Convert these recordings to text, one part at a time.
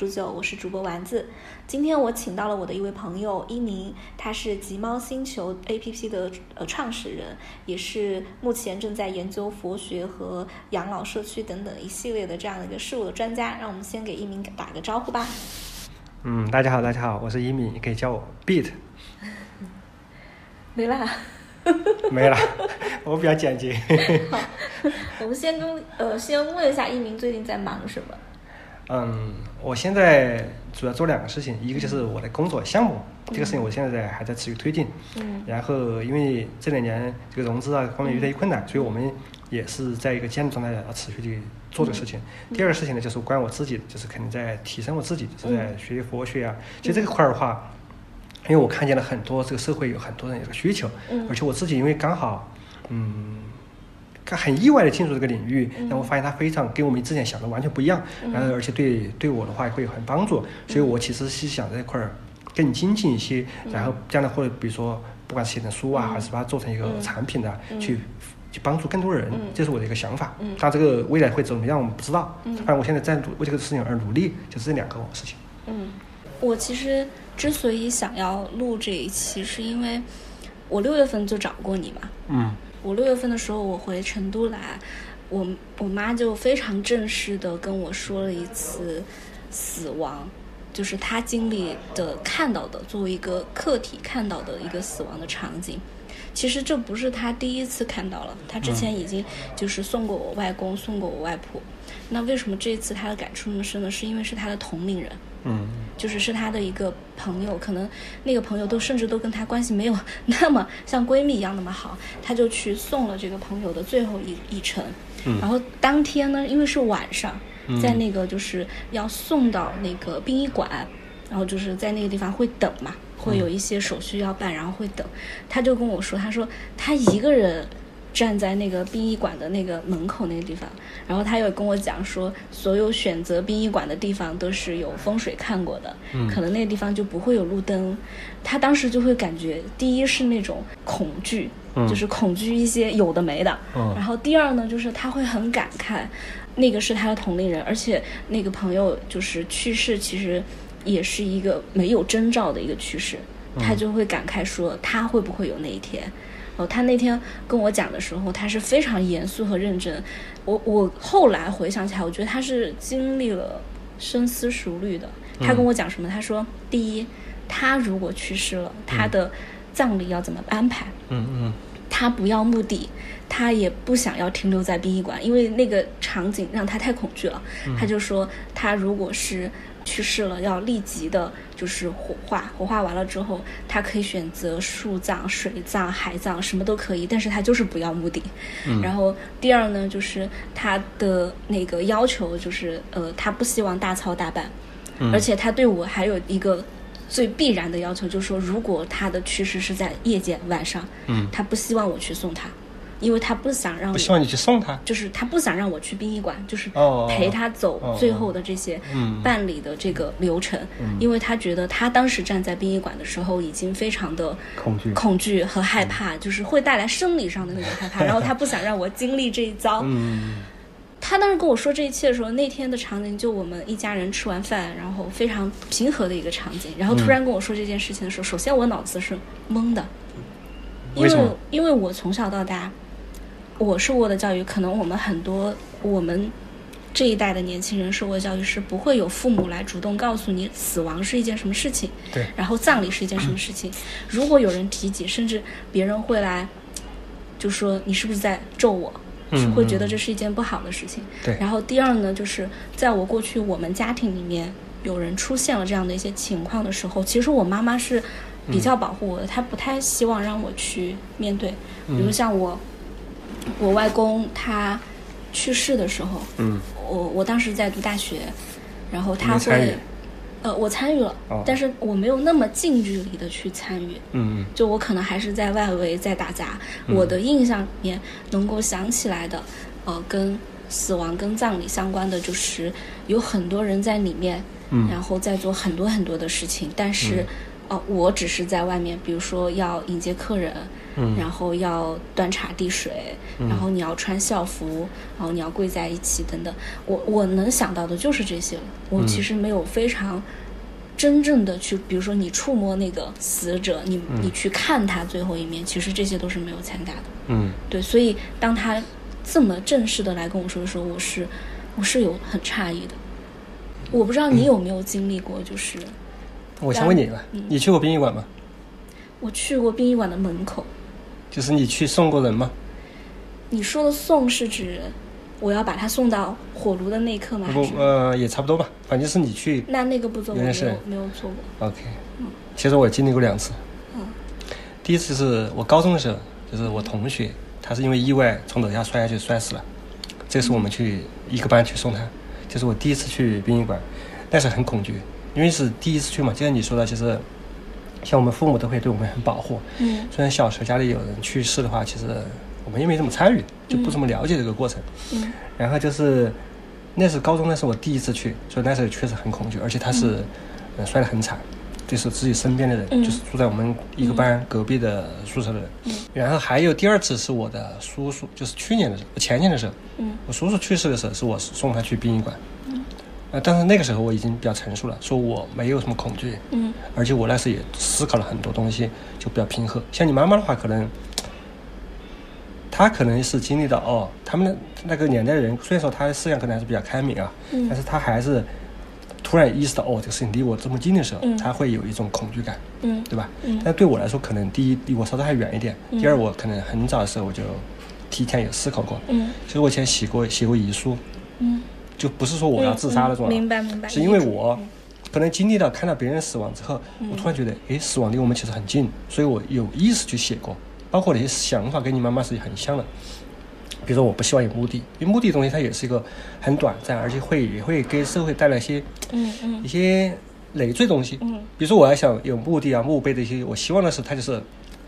煮酒，我是主播丸子。今天我请到了我的一位朋友一鸣，他是极猫星球 APP 的呃创始人，也是目前正在研究佛学和养老社区等等一系列的这样的一个事物的专家。让我们先给一鸣打个招呼吧。嗯，大家好，大家好，我是一鸣，你可以叫我 Beat。没啦。没了，我比较简洁。好，我们先跟呃，先问一下一鸣最近在忙什么？嗯，我现在主要做两个事情，一个就是我的工作项目，这个事情我现在在还在持续推进。嗯。然后，因为这两年这个融资啊方面遇到一困难，所以我们也是在一个建立状态要持续的做这个事情。第二个事情呢，就是关于我自己，就是肯定在提升我自己，就是在学佛学啊。其实这个块儿的话。因为我看见了很多这个社会有很多人有个需求，而且我自己因为刚好，嗯，很意外的进入这个领域，然后发现他非常跟我们之前想的完全不一样，然后而且对对我的话会有很帮助，所以我其实是想这块儿更精进一些，然后将来或者比如说不管是写成书啊，还是把它做成一个产品的，去去帮助更多人，这是我的一个想法。嗯但这个未来会怎么样，我们不知道。反正我现在在为这个事情而努力，就是这两个事情。嗯，我其实。之所以想要录这一期，是因为我六月份就找过你嘛。嗯。我六月份的时候，我回成都来，我我妈就非常正式的跟我说了一次死亡，就是她经历的、看到的，作为一个客体看到的一个死亡的场景。其实这不是她第一次看到了，她之前已经就是送过我外公，送过我外婆。那为什么这次她的感触那么深呢？是因为是她的同龄人。嗯，就是是她的一个朋友，可能那个朋友都甚至都跟她关系没有那么像闺蜜一样那么好，她就去送了这个朋友的最后一一程。嗯，然后当天呢，因为是晚上，在那个就是要送到那个殡仪馆，然后就是在那个地方会等嘛，会有一些手续要办，然后会等。他就跟我说，他说他一个人。站在那个殡仪馆的那个门口那个地方，然后他又跟我讲说，所有选择殡仪馆的地方都是有风水看过的，可能那个地方就不会有路灯。他当时就会感觉，第一是那种恐惧，就是恐惧一些有的没的。然后第二呢，就是他会很感慨，那个是他的同龄人，而且那个朋友就是去世，其实也是一个没有征兆的一个去世。他就会感慨说，他会不会有那一天？他那天跟我讲的时候，他是非常严肃和认真。我我后来回想起来，我觉得他是经历了深思熟虑的。他跟我讲什么？他说：第一，他如果去世了，他的葬礼要怎么安排？嗯嗯。他不要墓地，他也不想要停留在殡仪馆，因为那个场景让他太恐惧了。他就说，他如果是。去世了，要立即的，就是火化。火化完了之后，他可以选择树葬、水葬、海葬，什么都可以。但是他就是不要墓地。然后第二呢，就是他的那个要求，就是呃，他不希望大操大办。而且他对我还有一个最必然的要求，就是说，如果他的去世是在夜间晚上，他不希望我去送他。因为他不想让，不希望你去送他，就是他不想让我去殡仪馆，就是陪他走最后的这些办理的这个流程，因为他觉得他当时站在殡仪馆的时候已经非常的恐惧、恐惧和害怕，就是会带来生理上的那种害怕，然后他不想让我经历这一遭。他当时跟我说这一切的时候，那天的场景就我们一家人吃完饭，然后非常平和的一个场景，然后突然跟我说这件事情的时候，首先我脑子是懵的，因为因为我从小到大。我受过的教育，可能我们很多我们这一代的年轻人受过的教育是不会有父母来主动告诉你死亡是一件什么事情，对，然后葬礼是一件什么事情。如果有人提及，甚至别人会来就说你是不是在咒我，是会觉得这是一件不好的事情。对。然后第二呢，就是在我过去我们家庭里面有人出现了这样的一些情况的时候，其实我妈妈是比较保护我的，她不太希望让我去面对，比如像我。我外公他去世的时候，嗯，我我当时在读大学，然后他会，呃，我参与了，但是我没有那么近距离的去参与，嗯就我可能还是在外围在打杂。我的印象里面能够想起来的，呃，跟死亡跟葬礼相关的，就是有很多人在里面，嗯，然后在做很多很多的事情，但是哦，我只是在外面，比如说要迎接客人，嗯然后要端茶递水，然后你要穿校服，然后你要跪在一起等等。我我能想到的就是这些了。我其实没有非常真正的去，比如说你触摸那个死者，你你去看他最后一面，其实这些都是没有参加的。嗯对，所以当他这么正式的来跟我说的时候，我是我是有很诧异的。我不知道你有没有经历过，就是我先问你吧，嗯你去过殡仪馆吗？我去过殡仪馆的门口，就是你去送过人吗？你说的送是指我要把他送到火炉的那一刻吗？还不，呃，也差不多吧，反正是你去。那那个步骤我没有没有做过。OK，其实我经历过两次。嗯第一次是我高中的时候，就是我同学，他是因为意外从楼下摔下去摔死了，这是我们去一个班去送他，就是我第一次去殡仪馆，但是很恐惧，因为是第一次去嘛，就像你说的，其实像我们父母都会对我们很保护，嗯。虽然小时候家里有人去世的话，其实我们也没怎么参与，就不怎么了解这个过程。嗯。然后就是那是高中，那是我第一次去，所以那时候确实很恐惧，而且他是、呃摔得很惨，就是自己身边的人，嗯。就是住在我们一个班隔壁的宿舍的人。然后还有第二次是我的叔叔，就是去年的时候，前年的时候，嗯。我叔叔去世的时候，是我送他去殡仪馆。呃，但是那个时候我已经比较成熟了，说我没有什么恐惧，嗯而且我那时也思考了很多东西，就比较平和。像你妈妈的话，可能她可能是经历到哦，他们的那个年代的人，虽然说她的思想可能还是比较开明啊，嗯但是她还是突然意识到哦，这个事情离我这么近的时候，嗯他会有一种恐惧感，嗯对吧？嗯但对我来说，可能第一离我稍微还远一点，嗯第二我可能很早的时候我就提前有思考过。嗯其实我以前写过写过遗书，嗯，就不是说我要自杀那种、明白明白。是因为我可能经历到看到别人死亡之后，嗯我突然觉得，诶，死亡离我们其实很近，所以我有意识去写过，包括那些想法跟你妈妈是很像的。比如说，我不希望有墓地，因为墓地的东西它也是一个很短暂，而且会也会给社会带来一些嗯嗯一些累赘东西。嗯比如说，我要想有墓地啊、墓碑的一些，我希望的是它就是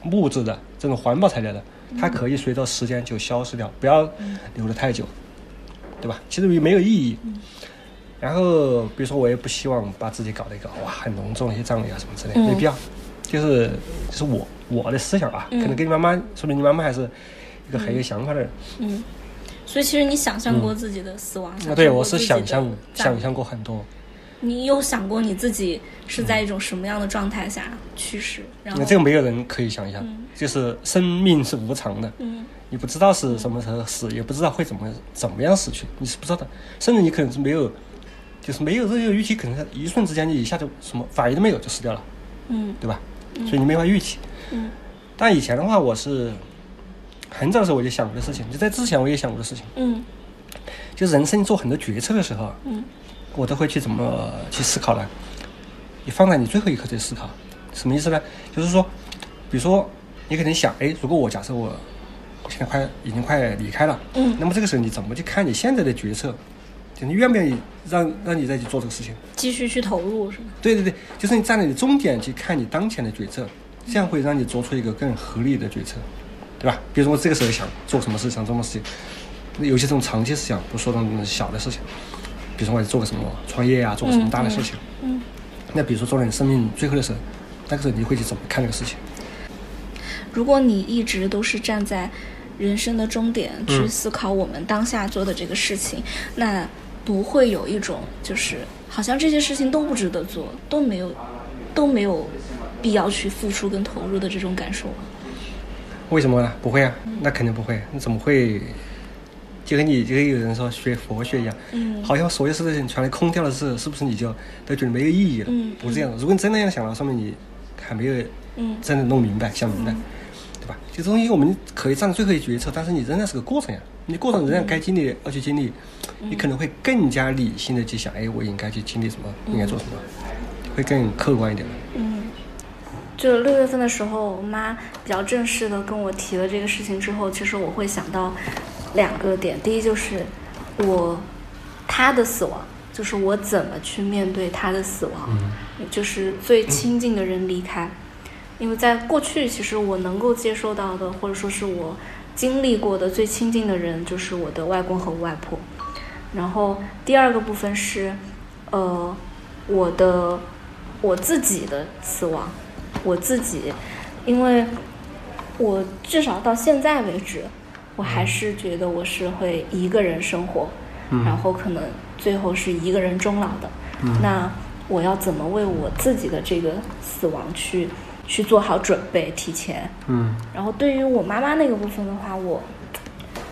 木质的这种环保材料的，它可以随着时间就消失掉，不要留得太久，对吧？其实也没有意义。然后，比如说，我也不希望把自己搞得一个哇很隆重的一些葬礼啊什么之类没必要。就是就是我我的思想啊，嗯可能跟你妈妈，说明你妈妈还是一个很有想法的人。嗯，所以其实你想象过自己的死亡？啊，对，我是想想象象想象过很多。你有想过你自己是在一种什么样的状态下去世？然后那这个没有人可以想象，嗯就是生命是无常的，嗯你不知道是什么时候死，也不知道会怎么怎么样死去，你是不知道的。甚至你可能是没有，就是没有这个预期，可能在一瞬之间你一下就什么反应都没有就死掉了，嗯对吧？所以你没法预期。嗯但以前的话，我是很早的时候我就想过的事情，就在之前我也想过的事情，嗯就人生做很多决策的时候，嗯我都会去怎么去思考呢？你放在你最后一刻去思考，什么意思呢？就是说，比如说你可能想，哎，如果我假设我我现在快已经快离开了，嗯那么这个时候你怎么去看你现在的决策？就你愿不愿意让让你再去做这个事情？继续去投入是吗？对对对，就是你站在你终点去看你当前的决策，这样会让你做出一个更合理的决策，对吧？比如说我这个时候想做什么事，想做什么事情，有些这种长期思想，不说那种小的事情，比如说我要做个什么创业啊，做个什么大的事情，嗯那比如说做到你生命最后的时候，那个时候你会去怎么看这个事情？如果你一直都是站在人生的终点去嗯思考我们当下做的这个事情，那不会有一种就是好像这些事情都不值得做，都没有都没有必要去付出跟投入的这种感受吗？为什么呢？不会啊，那肯定不会。你怎么会？就跟你就跟有人说学佛学一样，嗯好像所有事情全都空掉了之后，是不是你就都觉得没有意义了？嗯不是这样的。如果你真那样想了，说明你还没有嗯真的弄明白、想明白，这东西我们可以站在最后一决策，但是你仍然是个过程呀。你过程仍然该经历要去经历，你可能会更加理性的去想，哎，我应该去经历什么，应该做什么，会更客观一点。嗯，就六月份的时候，我妈比较正式的跟我提了这个事情之后，其实我会想到两个点，第一就是我他的死亡，就是我怎么去面对他的死亡，就是最亲近的人离开。因为在过去，其实我能够接受到的，或者说是我经历过的最亲近的人，就是我的外公和外婆。然后第二个部分是，呃，我的我自己的死亡，我自己，因为我至少到现在为止，我还是觉得我是会一个人生活，嗯然后可能最后是一个人终老的。嗯那我要怎么为我自己的这个死亡去去做好准备，提前？嗯然后对于我妈妈那个部分的话，我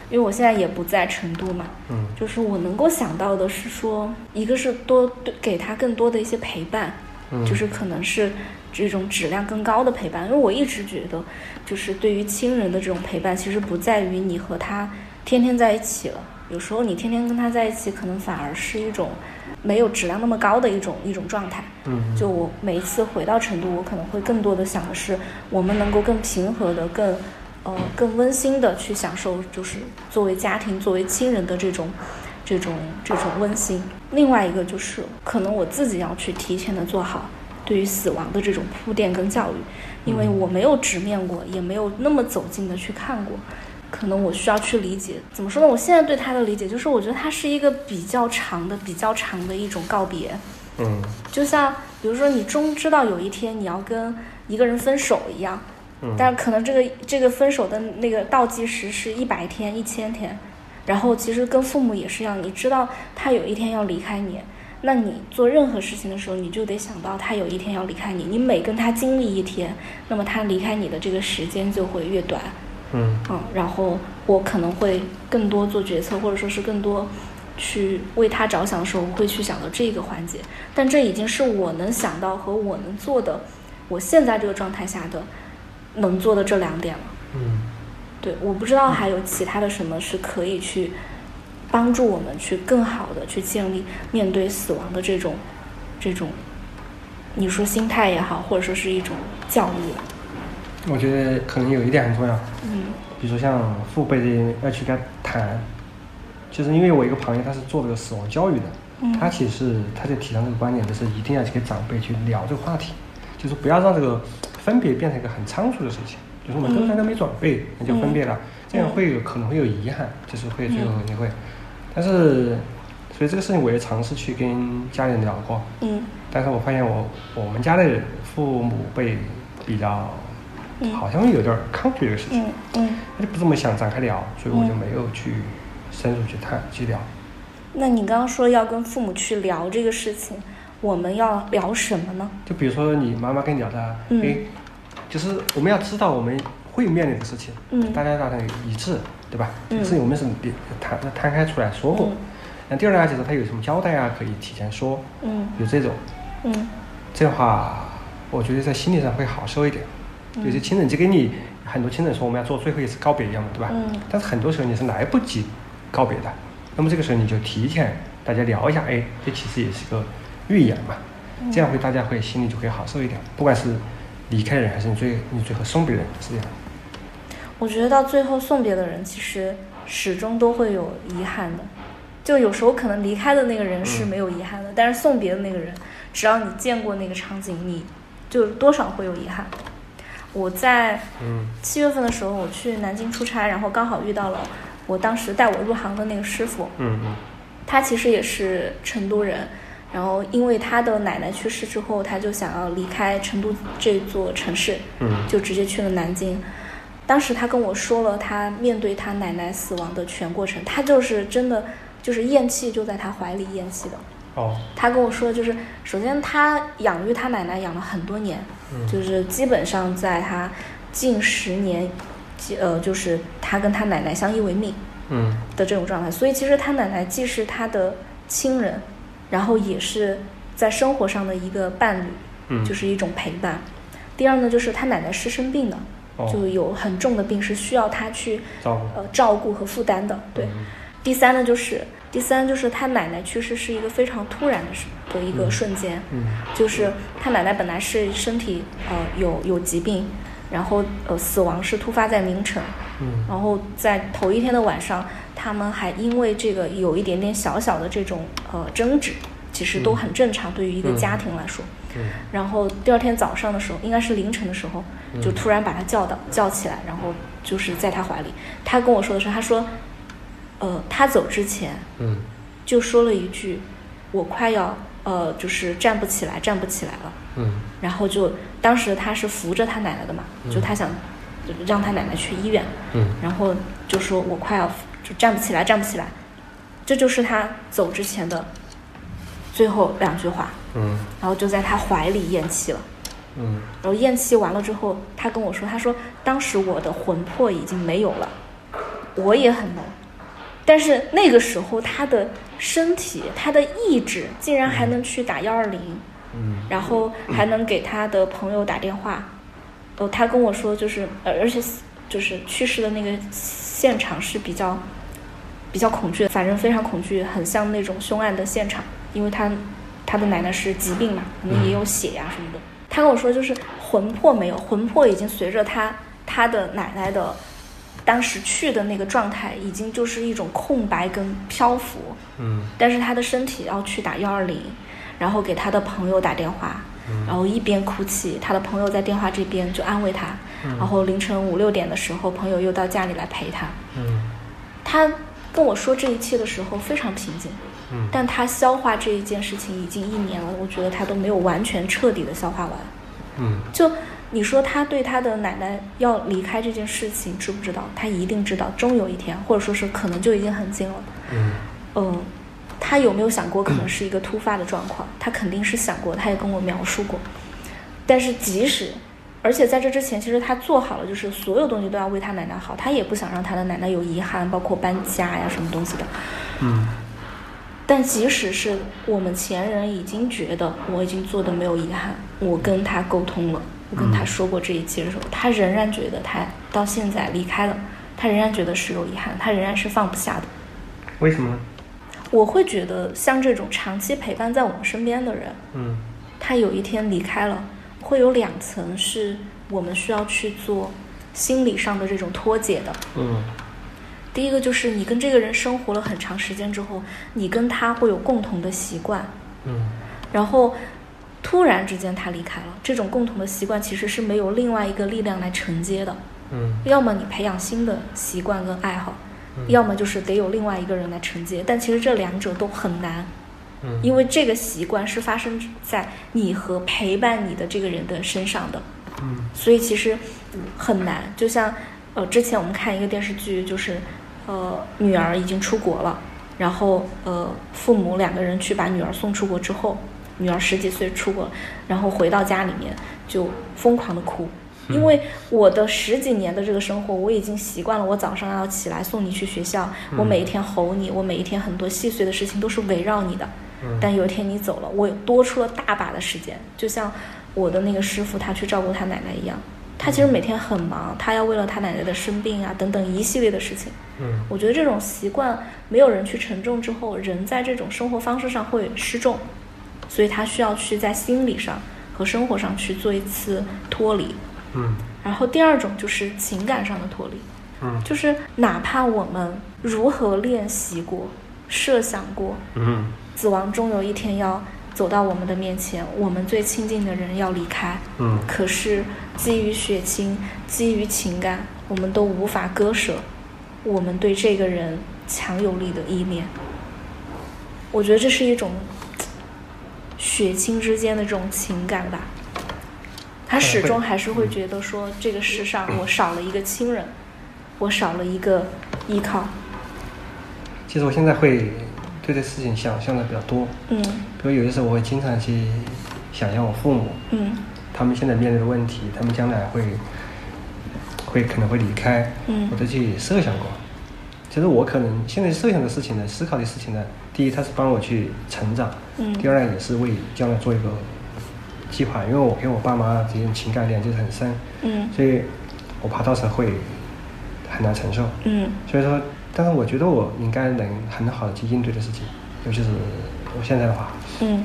因为我现在也不在成都嘛，嗯就是我能够想到的是说，一个是多对给她更多的一些陪伴，嗯，就是可能是这种质量更高的陪伴。因为我一直觉得，就是对于亲人的这种陪伴，其实不在于你和他天天在一起了，有时候你天天跟他在一起，可能反而是一种没有质量那么高的一种一种状态。嗯就我每一次回到成都，我可能会更多的想的是，我们能够更平和的、更呃更温馨的去享受，就是作为家庭、作为亲人的这种这种这种温馨。另外一个就是，可能我自己要去提前的做好对于死亡的这种铺垫跟教育，因为我没有直面过，也没有那么走近的去看过。可能我需要去理解，怎么说呢？我现在对他的理解就是，我觉得他是一个比较长的、比较长的一种告别。嗯就像比如说，你终知道有一天你要跟一个人分手一样，嗯，但可能这个这个分手的那个倒计时是一百天、一千天，然后其实跟父母也是一样，你知道他有一天要离开你，那你做任何事情的时候，你就得想到他有一天要离开你，你每跟他经历一天，那么他离开你的这个时间就会越短，嗯嗯，然后我可能会更多做决策，或者说是更多去为他着想的时候，我会去想到这个环节。但这已经是我能想到和我能做的，我现在这个状态下的能做的这两点了。嗯对，我不知道还有其他的什么是可以去帮助我们去更好的去建立面对死亡的这种这种，你说心态也好，或者说是一种教育。我觉得可能有一点很重要，嗯。比如说像父辈的要去跟他谈，就是因为我一个朋友他是做这个死亡教育的，嗯。他其实他就提倡这个观点，就是一定要去跟长辈去聊这个话题，就是不要让这个分别变成一个很仓促的事情，就是我们都嗯刚刚没准备，那就分别了，这样嗯会有可能会有遗憾，就是会最后你会，但是所以这个事情我也尝试去跟家里人聊过，嗯。但是我发现我我们家的人父母辈比较嗯好像有点儿抗拒这个事情，嗯嗯。他就不这么想展开聊，所以我就没有去深入去探去聊。那你刚刚说要跟父母去聊这个事情，我们要聊什么呢？就比如说你妈妈跟你聊的，嗯诶，就是我们要知道我们会面临的事情，嗯大家达成一致，对吧？嗯这个事情我们是别摊摊开出来说过嗯。那第二呢，就是他有什么交代啊，可以提前说，嗯有这种，嗯这样的话，我觉得在心理上会好受一点。嗯有些亲人就跟你很多亲人说我们要做最后一次告别一样嘛，对吧？嗯但是很多时候你是来不及告别的，那么这个时候你就提前大家聊一下，哎，这其实也是个预演嘛，嗯这样会大家会心里就会好受一点，不管是离开人还是你最你最后送别人，是这样。我觉得到最后送别的人，其实始终都会有遗憾的。就有时候可能离开的那个人是嗯没有遗憾的，但是送别的那个人，只要你见过那个场景，你就多少会有遗憾。我在嗯七月份的时候，我去南京出差，然后刚好遇到了我当时带我入行的那个师傅，嗯嗯他其实也是成都人，然后因为他的奶奶去世之后，他就想要离开成都这座城市，嗯就直接去了南京。当时他跟我说了他面对他奶奶死亡的全过程，他就是真的就是咽气就在他怀里咽气的。哦他跟我说，就是首先他养育他奶奶养了很多年，嗯就是基本上在他近十年，呃，就是他跟他奶奶相依为命。嗯的这种状态，所以其实他奶奶既是他的亲人，然后也是在生活上的一个伴侣，嗯，就是一种陪伴。第二呢，就是他奶奶是生病的，哦就有很重的病是需要他去照顾呃照顾和负担的。对，嗯第三呢就是第三就是他奶奶去世是一个非常突然的事的一个嗯。瞬间，嗯。就是他奶奶本来是身体呃有有疾病，然后呃死亡是突发在凌晨，嗯。然后在头一天的晚上，他们还因为这个有一点点小小的这种呃争执，其实都很正常，对于一个嗯。家庭来说。嗯。然后第二天早上的时候，应该是凌晨的时候，就嗯突然把他叫到叫起来，然后就是在他怀里。他跟我说的是，他说，呃，他走之前嗯。就说了一句：“我快要呃，就是站不起来，站不起来了。嗯。然后就当时他是扶着他奶奶的嘛，就他想就让他奶奶去医院，嗯。然后就说我快要就站不起来，站不起来，这就是他走之前的最后两句话，嗯。然后就在他怀里咽气了。嗯。然后咽气完了之后，他跟我说，他说当时我的魂魄已经没有了，我也很懵，但是那个时候他的身体、他的意志竟然还能去打幺二零，嗯然后还能给他的朋友打电话。哦，他跟我说，就是呃，而且就是去世的那个现场是比较比较恐惧的，反正非常恐惧，很像那种凶案的现场，因为他他的奶奶是疾病嘛，可能也有血呀、什么的。他跟我说，就是魂魄没有，魂魄已经随着他他的奶奶的当时去的那个状态，已经就是一种空白跟漂浮。嗯但是他的身体要去打幺二零，然后给他的朋友打电话，然后一边哭泣，他的朋友在电话这边就安慰他，然后凌晨五六点的时候，朋友又到家里来陪他。嗯他跟我说这一切的时候非常平静，嗯但他消化这一件事情已经一年了，我觉得他都没有完全彻底的消化完。嗯就你说他对他的奶奶要离开这件事情知不知道？他一定知道，终有一天，或者说是可能就已经很近了。嗯嗯，他有没有想过可能是一个突发的状况？他肯定是想过，他也跟我描述过。但是即使，而且在这之前，其实他做好了，就是所有东西都要为他奶奶好，他也不想让他的奶奶有遗憾，包括搬家呀什么东西的。嗯但即使是我们前人已经觉得我已经做的没有遗憾，我跟他沟通了，我跟他说过这一切的时候，他仍然觉得他到现在离开了，他仍然觉得是有遗憾，他仍然是放不下的。为什么呢？我会觉得像这种长期陪伴在我们身边的人，嗯他有一天离开了，会有两层是我们需要去做心理上的这种脱解的。嗯第一个就是你跟这个人生活了很长时间之后，你跟他会有共同的习惯，嗯然后突然之间他离开了，这种共同的习惯其实是没有另外一个力量来承接的。嗯要么你培养新的习惯跟爱好，要么就是得有另外一个人来承接。但其实这两者都很难，嗯因为这个习惯是发生在你和陪伴你的这个人的身上的，嗯所以其实嗯很难。就像呃，之前我们看一个电视剧，就是呃，女儿已经出国了，然后呃，父母两个人去把女儿送出国之后，女儿十几岁出国，然后回到家里面就疯狂的哭。因为我的十几年的这个生活，我已经习惯了。我早上要起来送你去学校，我每一天吼你，我每一天很多细碎的事情都是围绕你的。但有一天你走了，我多出了大把的时间，就像我的那个师傅他去照顾他奶奶一样。他其实每天很忙，他要为了他奶奶的生病啊等等一系列的事情。嗯我觉得这种习惯没有人去承重之后，人在这种生活方式上会失重，所以他需要去在心理上和生活上去做一次脱离。嗯然后第二种就是情感上的脱离，嗯就是哪怕我们如何练习过、设想过，嗯死亡终有一天要走到我们的面前，我们最亲近的人要离开，嗯可是基于血亲、基于情感，我们都无法割舍我们对这个人强有力的依恋。我觉得这是一种血亲之间的这种情感吧。他始终还是会觉得说，这个世上我少了一个亲人，我少了一个依靠。其实我现在会对这事情想象的比较多，嗯比如有的时候我会经常去想象我父母，嗯他们现在面对的问题，他们将来会会可能会离开，嗯我都去设想过。其实我可能现在设想的事情呢，思考的事情呢，第一，它是帮我去成长；嗯第二呢，也是为将来做一个计划。因为我跟我爸妈之间情感连接很深，嗯所以我怕到时候会很难承受。嗯所以说，但是我觉得我应该能很好的去应对的事情，尤其是我现在的话，嗯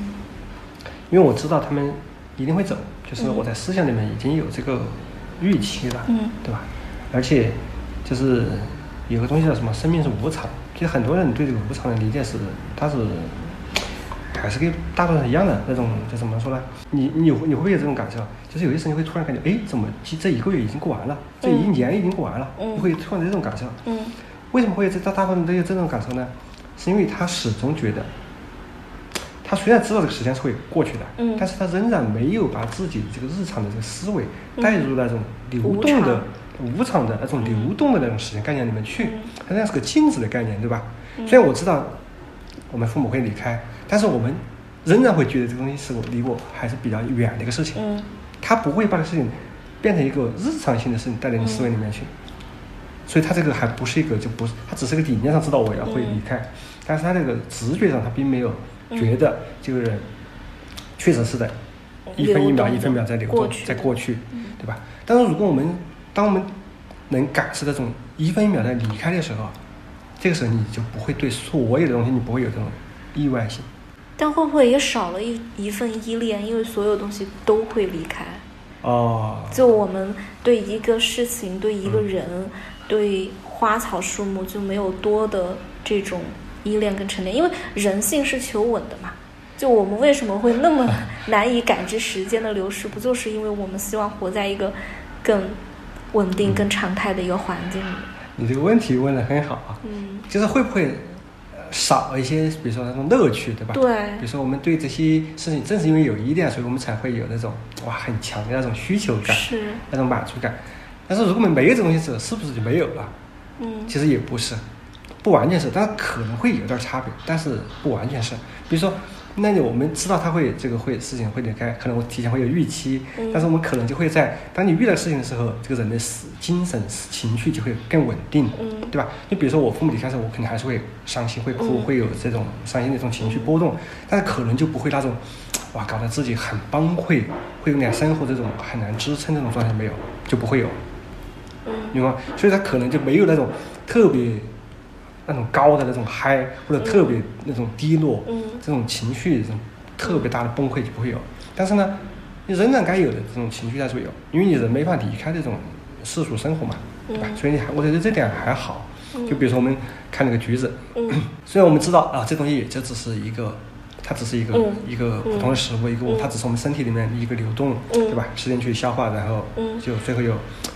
因为我知道他们一定会走，就是我在思想里面已经有这个预期了，嗯对吧？而且就是有个东西叫什么，生命是无常。其实很多人对这个无常的理解是，他是还是跟大多数人一样的那种，就怎么说呢？你你有你会不会有这种感受？就是有些时候你会突然感觉，哎，怎么这这一个月已经过完了，这一年已经过完了，嗯你会突然有这种感受。嗯为什么会有这大大部分人都有这种感受呢？是因为他始终觉得他虽然知道这个时间是会过去的，嗯。但是他仍然没有把自己这个日常的这个思维嗯。带入那种流动的常、无常的那种流动的那种时间概念里面去嗯，它那是个静止的概念，对吧？虽然我知道我们父母会离开，但是我们仍然会觉得这个东西是我离我还是比较远的一个事情。嗯。他不会把这个事情变成一个日常性的事情带到你思维里面去，所以他这个还不是一个就不是，他只是个理念上知道我要会离开，但是他这个直觉上他并没有觉得这个人确实是在一分一秒一分秒在流动，过去在过去，对吧？但是如果我们当我们能感受到这种一分一秒在离开的时候，这个时候你就不会对所有的东西你不会有这种意外性。但会不会也少了一一份依恋？因为所有东西都会离开。哦，就我们对一个事情、对一个嗯人、对花草树木就没有多的这种依恋跟沉淀，因为人性是求稳的嘛。就我们为什么会那么 难以感知时间的流逝，不就是因为我们希望活在一个更稳定、更常态的一个环境里？你这个问题问的很好啊。嗯，就是会不会呃少一些，比如说那种乐趣，对吧？对比如说我们对这些事情，正是因为有依恋，所以我们才会有那种哇很强的那种需求感，是，那种满足感。但是如果我们没有这东西时候，是不是就没有了？嗯其实也不是，不完全是，但可能会有点差别，但是不完全是。比如说，那你我们知道他会这个会事情会离开，可能我提前会有预期，嗯但是我们可能就会在当你遇到事情的时候，这个人的思精神情绪就会更稳定，嗯对吧？就比如说我父母离开时候，我肯定还是会伤心、会哭、嗯会有这种伤心的这种情绪波动，但是可能就不会那种，哇，搞得自己很崩溃，会有点生活这种很难支撑这种状态没有，就不会有。嗯明白吗？所以他可能就没有那种特别那种高的那种嗨，或者特别那种低落，嗯这种情绪这种特别大的崩溃就不会有。但是呢，你仍然该有的这种情绪还是会有，因为你人没法离开这种世俗生活嘛，对吧？嗯所以你还我觉得这点还好。嗯就比如说我们看那个橘子，嗯 虽然我们知道啊，这东西也就只是一个，它只是一个、嗯。一个普通的食物，一个嗯。它只是我们身体里面一个流动，嗯。对吧？吃进去消化，然后嗯。就最后有，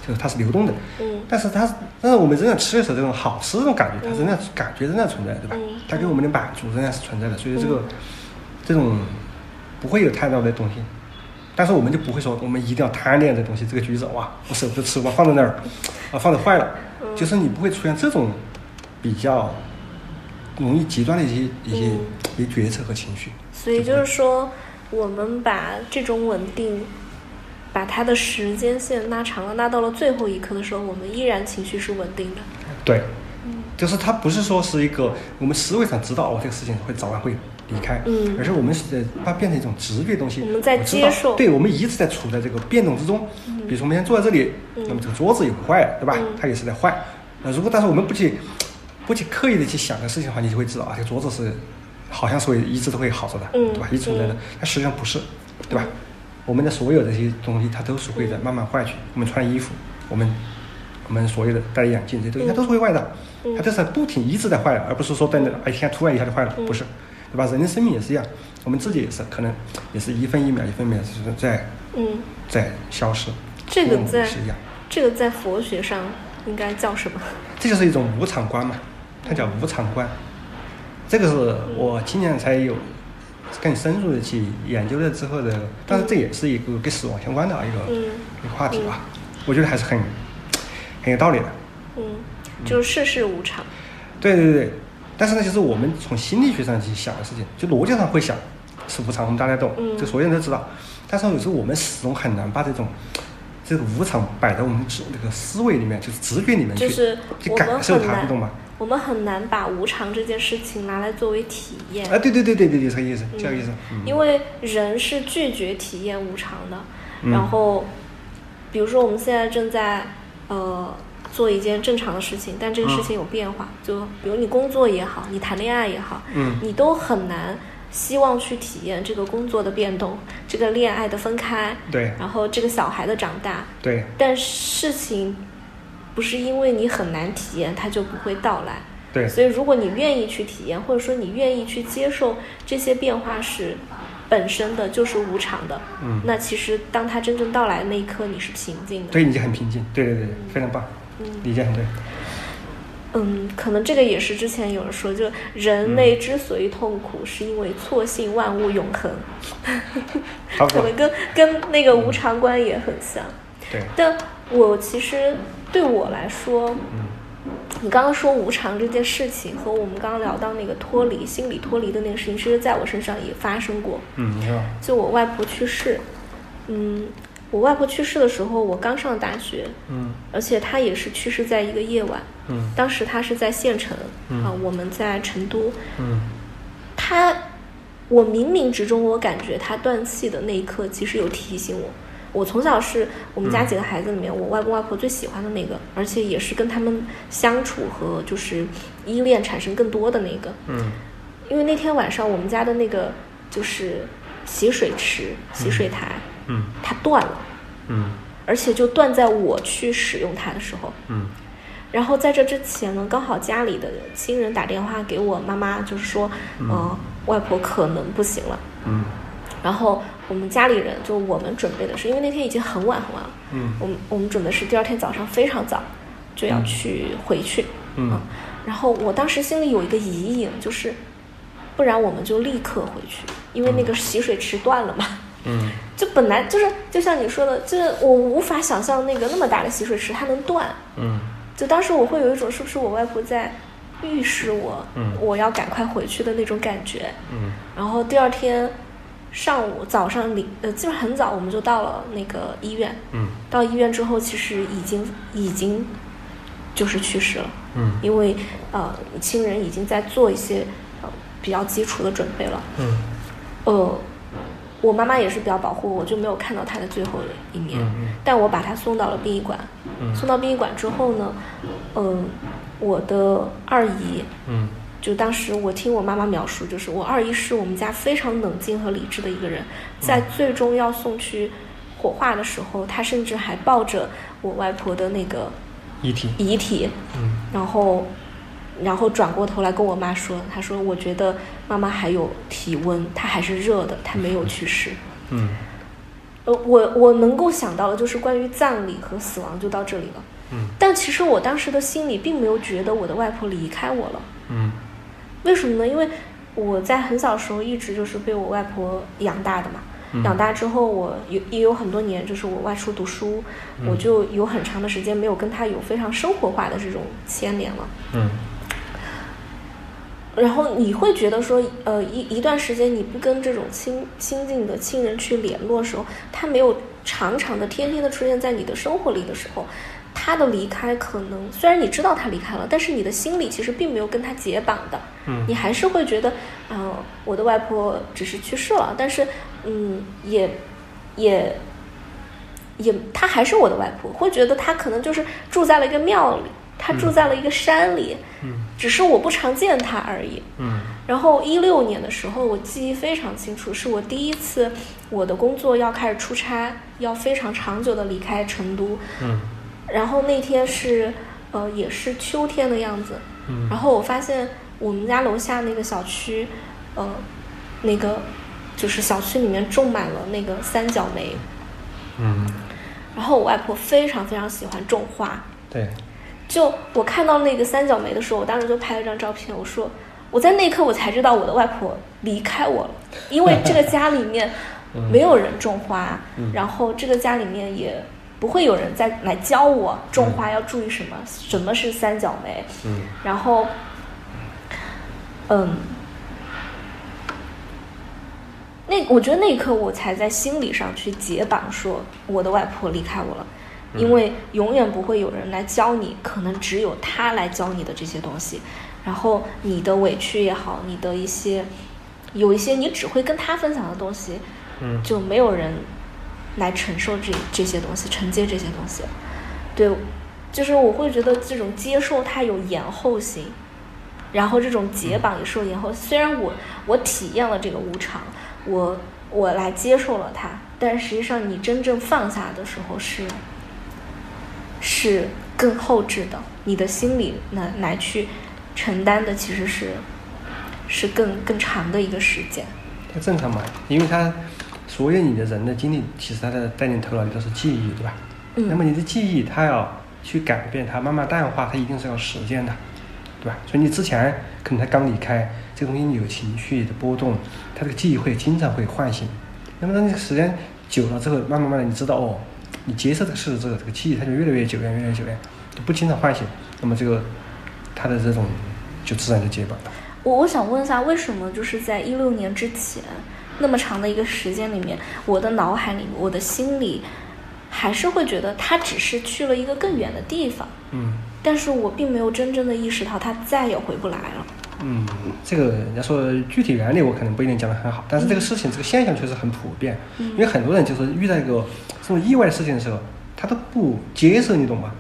就是它是流动的。嗯。但是它，但是我们仍然吃的时候，这种好吃这种感觉，它嗯仍然感觉仍然存在，对吧？嗯？它给我们的满足仍然是存在的，所以这嗯。个这种不会有太多的东西。但是我们就不会说，我们一定要贪恋这东西，这个橘子哇，我舍不得吃，我放在那儿，啊，放着坏了，嗯。就是你不会出现这种比较容易极端的一些一些嗯一些决策和情绪。所以就是说，我们把这种稳定，把它的时间线拉长了，拉到了最后一刻的时候，我们依然情绪是稳定的。对，就是它不是说是一个我们思维上知道哦这个事情会早晚会离开，嗯而是我们是在把它变成一种直觉东西，我们在接受对，我们一直在处在这个变动之中。嗯比如说我们现在坐在这里，嗯那么这个桌子也会坏，对吧？嗯它也是在坏。那如果但是我们不去不去刻意的去想这个事情的话，你就会知道啊，这个桌子是好像是会一直都会好着的，嗯对吧？一直存在的嗯，但实际上不是，对吧？嗯我们的所有这些东西，它都是会在慢慢坏去。我们穿衣服，我们我们所有的戴眼镜这些东西，它都是会坏的，嗯它都是在不停一直在坏的，而不是说在那哎一天突然一下就坏了，嗯不是，对吧？人的生命也是一样，我们自己也是可能也是一分一秒一分一秒就是在嗯，在消失，这个在是一样，这个在佛学上应该叫什么？这就是一种无常观嘛，它叫无常观。这个是我今年才有更深入的去研究了之后的，但是这也是一个跟死亡相关的一个、嗯一个话题吧，我觉得还是很很有道理的。嗯，就是世事无常。对对对，但是呢，就是我们从心理学上去想的事情，就逻辑上会想是无常，我们大家懂，嗯这所有人都知道。但是有时候我们始终很难把这种这个无常摆在我们这个思维里面，就是直觉里面去就是去感受它，你懂吗？我们很难把无常这件事情拿来作为体验。啊，对对对对对对，这个意思，这个意思。嗯因为人是拒绝体验无常的。嗯然后，比如说我们现在正在呃做一件正常的事情，但这个事情有变化，就比如你工作也好，你谈恋爱也好，嗯你都很难希望去体验这个工作的变动，这个恋爱的分开，对然后这个小孩的长大。对但事情不是因为你很难体验，它就不会到来。对所以，如果你愿意去体验，或者说你愿意去接受这些变化是本身的就是无常的，嗯那其实当它真正到来的那一刻，你是平静的。对，你就很平静。对对对，非常棒，嗯理解很对。嗯，可能这个也是之前有人说，就人类之所以痛苦，是因为错信万物永恒，可能跟跟那个无常观也很像。对。但我其实对我来说，你刚刚说无常这件事情，和我们刚刚聊到那个脱离心理脱离的那个事情，其实在我身上也发生过。就我外婆去世，嗯。我外婆去世的时候，我刚上大学，嗯，而且她也是去世在一个夜晚，嗯，当时她是在县城，啊，我们在成都，嗯，她，我冥冥之中我感觉她断气的那一刻，其实有提醒我，我从小是我们家几个孩子里面，我外公外婆最喜欢的那个，而且也是跟他们相处和就是依恋产生更多的那个，嗯，因为那天晚上我们家的那个就是洗水池、洗水台。嗯，它断了，嗯，而且就断在我去使用它的时候，嗯，然后在这之前呢，刚好家里的亲人打电话给我妈妈，就是说，嗯，外婆可能不行了，嗯，然后我们家里人就我们准备的是，因为那天已经很晚很晚了，嗯，我们我们准备是第二天早上非常早就要去回去，嗯，然后我当时心里有一个疑影，就是不然我们就立刻回去，因为那个洗水池断了嘛。嗯，就本来就是，就像你说的，就是我无法想象那个那么大的洗水池它能断。嗯，就当时我会有一种是不是我外婆在预示我，嗯，我要赶快回去的那种感觉。嗯，然后第二天上午早上里呃，基本上很早我们就到了那个医院。嗯，到医院之后，其实已经已经就是去世了。嗯，因为呃，亲人已经在做一些呃比较基础的准备了。嗯，呃。我妈妈也是比较保护我，就没有看到她的最后一面。但我把她送到了殡仪馆。送到殡仪馆之后呢，嗯，我的二姨，嗯，就当时我听我妈妈描述，就是我二姨是我们家非常冷静和理智的一个人，在最终要送去火化的时候，她甚至还抱着我外婆的那个遗体，遗体，嗯，然后。然后转过头来跟我妈说：“她说我觉得妈妈还有体温，她还是热的，她没有去世。”嗯，呃，我我能够想到的就是关于葬礼和死亡就到这里了。嗯，但其实我当时的心里并没有觉得我的外婆离开我了。嗯，为什么呢？因为我在很小时候一直就是被我外婆养大的嘛。养大之后，我有也有很多年就是我外出读书，我就有很长的时间没有跟她有非常生活化的这种牵连了。嗯。然后你会觉得说，呃，一一段时间你不跟这种亲亲近的亲人去联络的时候，他没有常常的、天天的出现在你的生活里的时候，他的离开可能虽然你知道他离开了，但是你的心里其实并没有跟他解绑的，嗯，你还是会觉得，啊，我的外婆只是去世了，但是，嗯，也，也，也，她还是我的外婆，会觉得她可能就是住在了一个庙里。他住在了一个山里，只是我不常见他而已。嗯，然后一六年的时候，我记忆非常清楚，是我第一次我的工作要开始出差，要非常长久的离开成都。嗯，然后那天是呃也是秋天的样子。嗯，然后我发现我们家楼下那个小区，呃，那个就是小区里面种满了那个三角梅。嗯，然后我外婆非常非常喜欢种花。对。就我看到那个三角梅的时候，我当时就拍了张照片。我说，我在那一刻我才知道我的外婆离开我了，因为这个家里面 没有人种花，然后这个家里面也不会有人再来教我种花要注意什么，什么是三角梅。嗯，然后，嗯，那我觉得那一刻我才在心理上去解绑，说我的外婆离开我了。因为永远不会有人来教你，可能只有他来教你的这些东西。然后你的委屈也好，你的一些有一些你只会跟他分享的东西，嗯，就没有人来承受这这些东西，承接这些东西。对，就是我会觉得这种接受它有延后性，然后这种解绑也受延后。虽然我我体验了这个无常，我我来接受了它，但实际上你真正放下的时候是。是更后置的，你的心理来来去承担的其实是是更更长的一个时间。它正常嘛，因为他所有你的人的经历，其实他的在你头脑里都是记忆，对吧？嗯。那么你的记忆，它要去改变它，慢慢淡化，它一定是要时间的。对吧？所以你之前可能他刚离开，这个东西你有情绪的波动，他这个记忆会经常会唤醒。那么当你时间久了之后，慢慢慢的你知道哦，你接受这个事实之后，这个记忆它就越来越久远，越来越久远，就不经常唤醒。那么这个它的这种就自然就结巴了。我我想问一下，为什么就是在一六年之前那么长的一个时间里面，我的脑海里，我的心里还是会觉得他只是去了一个更远的地方，嗯但是我并没有真正的意识到他再也回不来了。嗯，这个人家说具体原理我可能不一定讲得很好，但是这个事情这个现象确实很普遍，因为很多人就是遇到一个这种意外的事情的时候，他都不接受，你懂吗？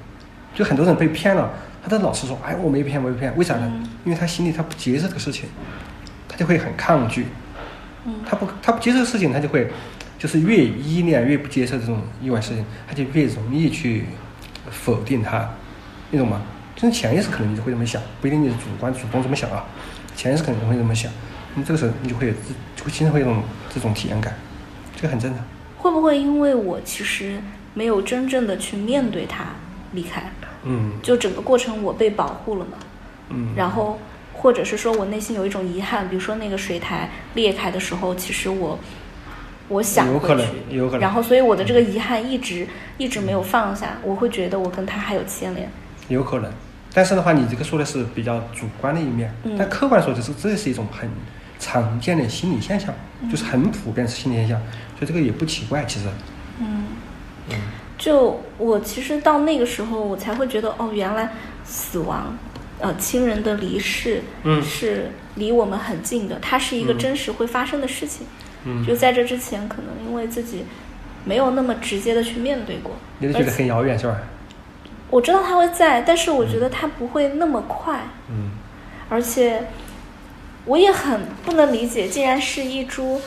就很多人被骗了，他都老是说，哎，我没骗，我没骗，为啥呢？因为他心里他不接受这个事情，他就会很抗拒，嗯他不他不接受事情，他就会就是越依恋越不接受这种意外事情，他就越容易去否定他，你懂吗？就是潜意识可能你就会这么想，不一定你是主观主动这么想啊，潜意识可能会这么想，那么这个时候你就会有自就会经常会有这种这种体验感，这个很正常。会不会因为我其实没有真正的去面对他离开，嗯就整个过程我被保护了嘛？嗯，然后或者是说我内心有一种遗憾，比如说那个水台裂开的时候，其实我我想有可能，有可能。然后所以我的这个遗憾一直一直没有放下，我会觉得我跟他还有牵连。有可能，但是的话，你这个说的是比较主观的一面，嗯。但客观说就是这是一种很常见的心理现象，就是很普遍的心理现象，所以这个也不奇怪，其实。嗯，嗯。就我其实到那个时候，我才会觉得哦，原来死亡，呃，亲人的离世，嗯。是离我们很近的，它是一个嗯。真实会发生的事情。嗯，就在这之前，可能因为自己没有那么直接的去面对过，你就觉得很遥远是吧？我知道他会在，但是我觉得他不会那么快，嗯。而且我也很不能理解，竟然是一株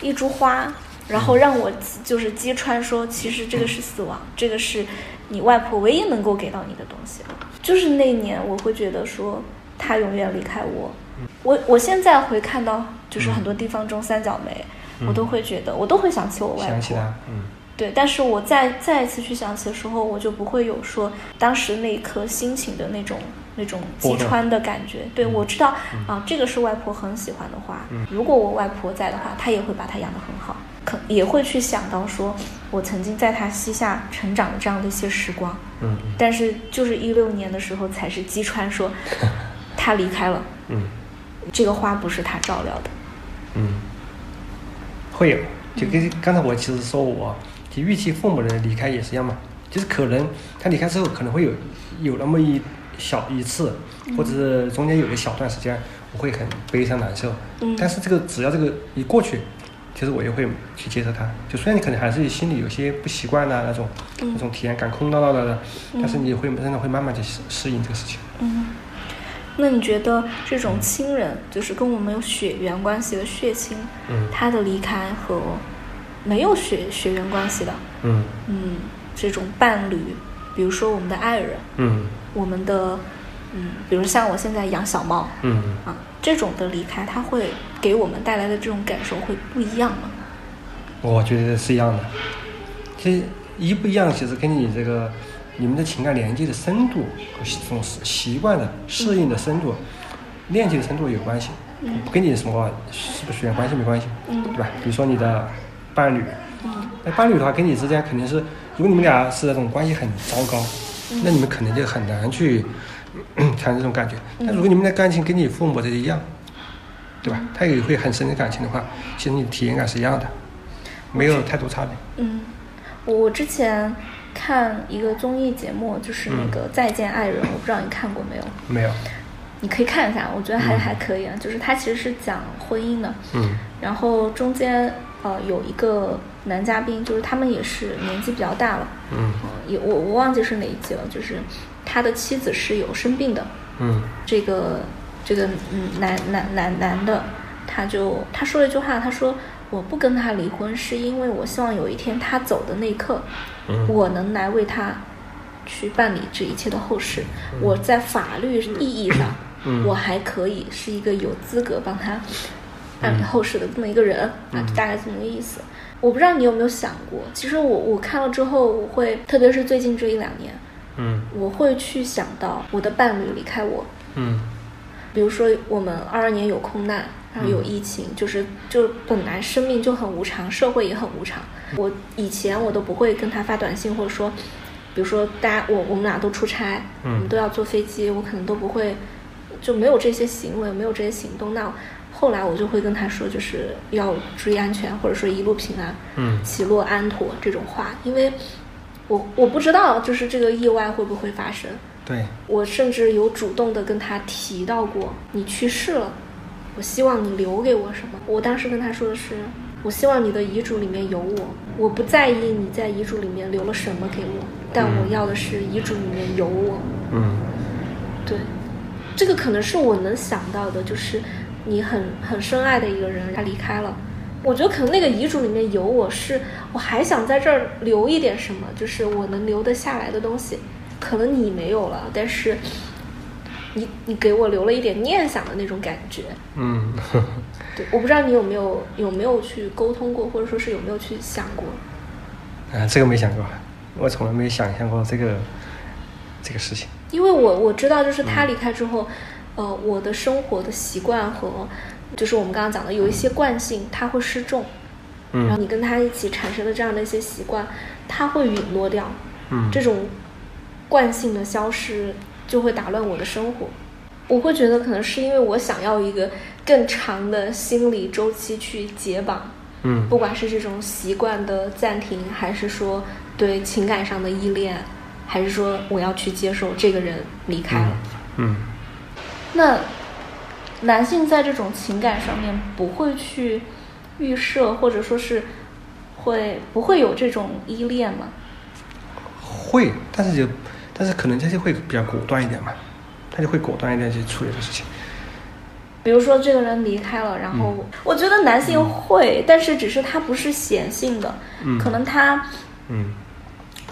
一株花，然后让我就是击穿说，其实这个是死亡，这个是你外婆唯一能够给到你的东西。就是那一年，我会觉得说，她永远离开我。我我现在回看到，就是很多地方种三角梅，我都会觉得，我都会想起我外婆。想起他，嗯对，但是我再再一次去想起的时候，我就不会有说当时那一刻心情的那种那种击穿的感觉。对，嗯我知道啊，这个是外婆很喜欢的花。嗯如果我外婆在的话，她也会把它养得很好，可也会去想到说我曾经在他膝下成长的这样的一些时光。嗯但是就是一六年的时候，才是击穿说 他离开了，嗯这个花不是他照料的。嗯，会有，就跟刚才我其实说我就预期父母的离开也是一样嘛，就是可能他离开之后可能会有有那么一小一次，或者是中间有一小段时间我会很悲伤难受，嗯但是这个只要这个一过去，其实我也会去接受它。就虽然你可能还是心里有些不习惯呐、那种、嗯。那种体验感空落落的，但是你会真的会慢慢去适适应这个事情。嗯，那你觉得这种亲人，就是跟我们有血缘关系的血亲，嗯。他的离开和没有血血缘关系的，嗯。嗯，这种伴侣，比如说我们的爱人，嗯。我们的，嗯，比如像我现在养小猫嗯，啊，这种的离开，它会给我们带来的这种感受会不一样吗？我觉得是一样的。其实一不一样，其实跟你这个你们的情感连接的深度和这种习习惯的适应的深度、链接的深度有关系，不跟你什么是不是血缘关系没关系，嗯。对吧？比如说你的伴侣，嗯。那伴侣的话跟你之间肯定是，如果你们俩是那种关系很糟糕，那你们可能就很难去 产生这种感觉。但如果你们的感情跟你父母的一样，对吧？他也会很深的感情的话，其实你体验感是一样的，没有太多差别。嗯，我我之前看一个综艺节目，就是那个《再见爱人》，我不知道你看过没有？没有，你可以看一下，我觉得还、嗯。还可以啊。就是它其实是讲婚姻的，嗯。然后中间呃有一个男嘉宾，就是他们也是年纪比较大了，嗯。嗯、也我我忘记是哪一集了，就是他的妻子是有生病的，嗯。这个这个嗯男男男男的，他就他说了一句话，他说我不跟他离婚，是因为我希望有一天他走的那一刻，嗯。我能来为他去办理这一切的后事。我在法律意义上，嗯。我还可以是一个有资格帮他办理后事的这么一个人、嗯。啊，大概这么个意思。我不知道你有没有想过，其实我我看了之后，我会特别是最近这一两年，嗯。我会去想到我的伴侣离开我，嗯比如说我们二二年有空难，然后有疫情，就是就本来生命就很无常，社会也很无常。我以前我都不会跟他发短信，或者说，比如说大家我我们俩都出差，嗯我们都要坐飞机，我可能都不会，就没有这些行为，没有这些行动。那后来我就会跟他说，就是要注意安全，或者说一路平安，嗯起落安妥这种话，因为我我不知道就是这个意外会不会发生。对，我甚至有主动的跟他提到过，你去世了，我希望你留给我什么。我当时跟他说的是，我希望你的遗嘱里面有我，我不在意你在遗嘱里面留了什么给我，但我要的是遗嘱里面有我。嗯对，这个可能是我能想到的，就是你很很深爱的一个人，他离开了。我觉得可能那个遗嘱里面有我是，我还想在这儿留一点什么，就是我能留得下来的东西，可能你没有了，但是你你给我留了一点念想的那种感觉。嗯，对，我不知道你有没有有没有去沟通过，或者说是有没有去想过。啊，这个没想过，我从来没想象过这个这个事情。因为我我知道，就是他离开之后，呃，我的生活的习惯和就是我们刚刚讲的有一些惯性，它会失重，嗯然后嗯你跟他一起产生的这样的一些习惯，它会陨落掉，嗯这种惯性的消失就会打乱我的生活。我会觉得可能是因为我想要一个更长的心理周期去解绑，嗯不管是这种习惯的暂停，还是说对情感上的依恋，还是说我要去接受这个人离开了。嗯那男性在这种情感上面不会去预设，或者说是会不会有这种依恋吗？会，但是就但是可能他就会比较果断一点嘛，他就会果断一点去处理这个事情。比如说这个人离开了，然后我觉得男性会，但是只是他不是显性的，嗯。可能他，嗯。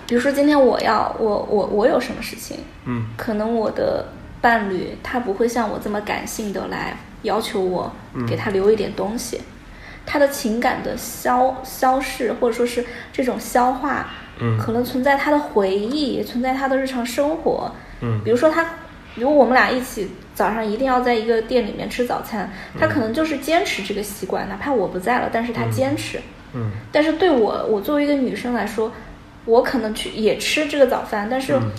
比如说今天我要我我我有什么事情，嗯。可能我的伴侣他不会像我这么感性的来要求我嗯。给他留一点东西，他的情感的消消逝或者说是这种消化，嗯。可能存在他的回忆，存在他的日常生活，嗯。比如说他，比如我们俩一起早上一定要在一个店里面吃早餐，他可能就是坚持这个习惯，哪怕我不在了，但是他坚持。嗯。但是对我，我作为一个女生来说，我可能去也吃这个早饭，但是嗯。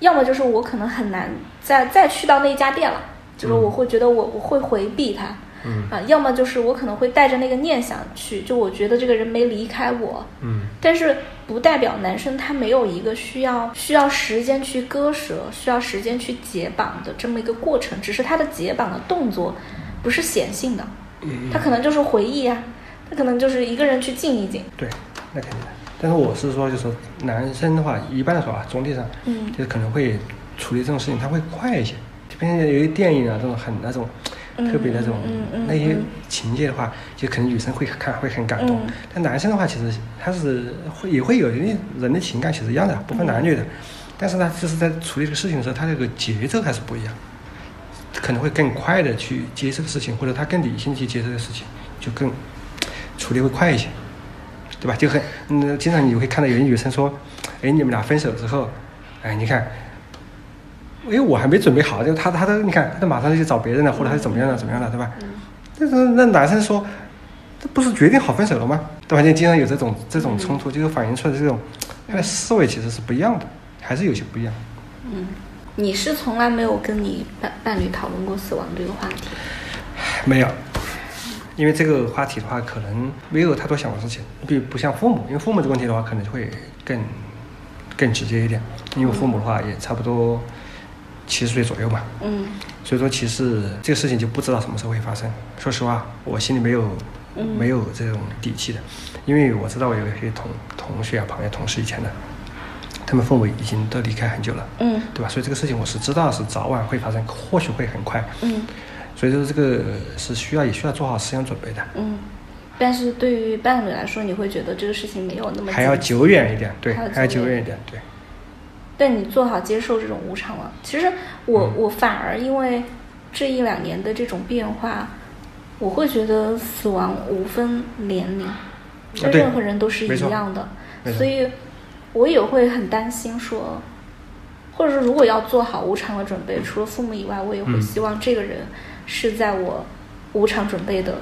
要么就是我可能很难再再去到那一家店了，就是我会觉得我我会回避它。嗯。啊，要么就是我可能会带着那个念想去，就我觉得这个人没离开我，嗯。但是不代表男生他没有一个需要需要时间去割舍、需要时间去解绑的这么一个过程，只是他的解绑的动作不是显性的，嗯，他可能就是回忆啊，他可能就是一个人去静一静，对，那肯定的。但是我是说，就是男生的话，一般来说啊，总体上，嗯。就是可能会处理这种事情，他会快一些。就比如有些电影啊，这种很那种嗯特别那种那些嗯情节的话，就可能女生会看会很感动嗯。但男生的话，其实他是会也会有人人的情感其实一样的，不分男女的。但是呢，就是在处理这个事情的时候，他这个节奏还是不一样，可能会更快的去接这个事情，或者他更理性去接受的事情，就更处理会快一些。对吧？就很嗯，经常你会看到有些女生说，哎，你们俩分手之后，哎，你看，因为我还没准备好，就他他都你看，他都马上就去找别人了，或者他是怎么样了怎么样的，对吧？但是那男生说，这不是决定好分手了吗？对吧？就经常有这种这种冲突，就是反映出来这种他的思维其实是不一样的，还是有些不一样。嗯，你是从来没有跟你伴伴侣讨论过死亡这个话题，没有，因为这个话题的话，可能没有太多想的事情，不不像父母，因为父母这个问题的话，可能就会更更直接一点，因为父母的话也差不多七十岁左右嘛，嗯。所以说其实这个事情就不知道什么时候会发生。说实话，我心里没有嗯。没有这种底气的，因为我知道我有一些同同学啊、朋友、同事以前的，他们父母已经都离开很久了，嗯。对吧？所以这个事情我是知道是早晚会发生，或许会很快。嗯。所以说这个是需要也需要做好思想准备的，嗯，但是对于伴侣来说，你会觉得这个事情没有那么还要久远一点，对，还要久远一点，对，但你做好接受这种无常了。其实我、嗯。我反而因为这一两年的这种变化，我会觉得死亡无分年龄，对任何人都是一样的，所以我也会很担心说，或者说如果要做好无偿的准备，除了父母以外，我也会希望这个人是在我无偿准备的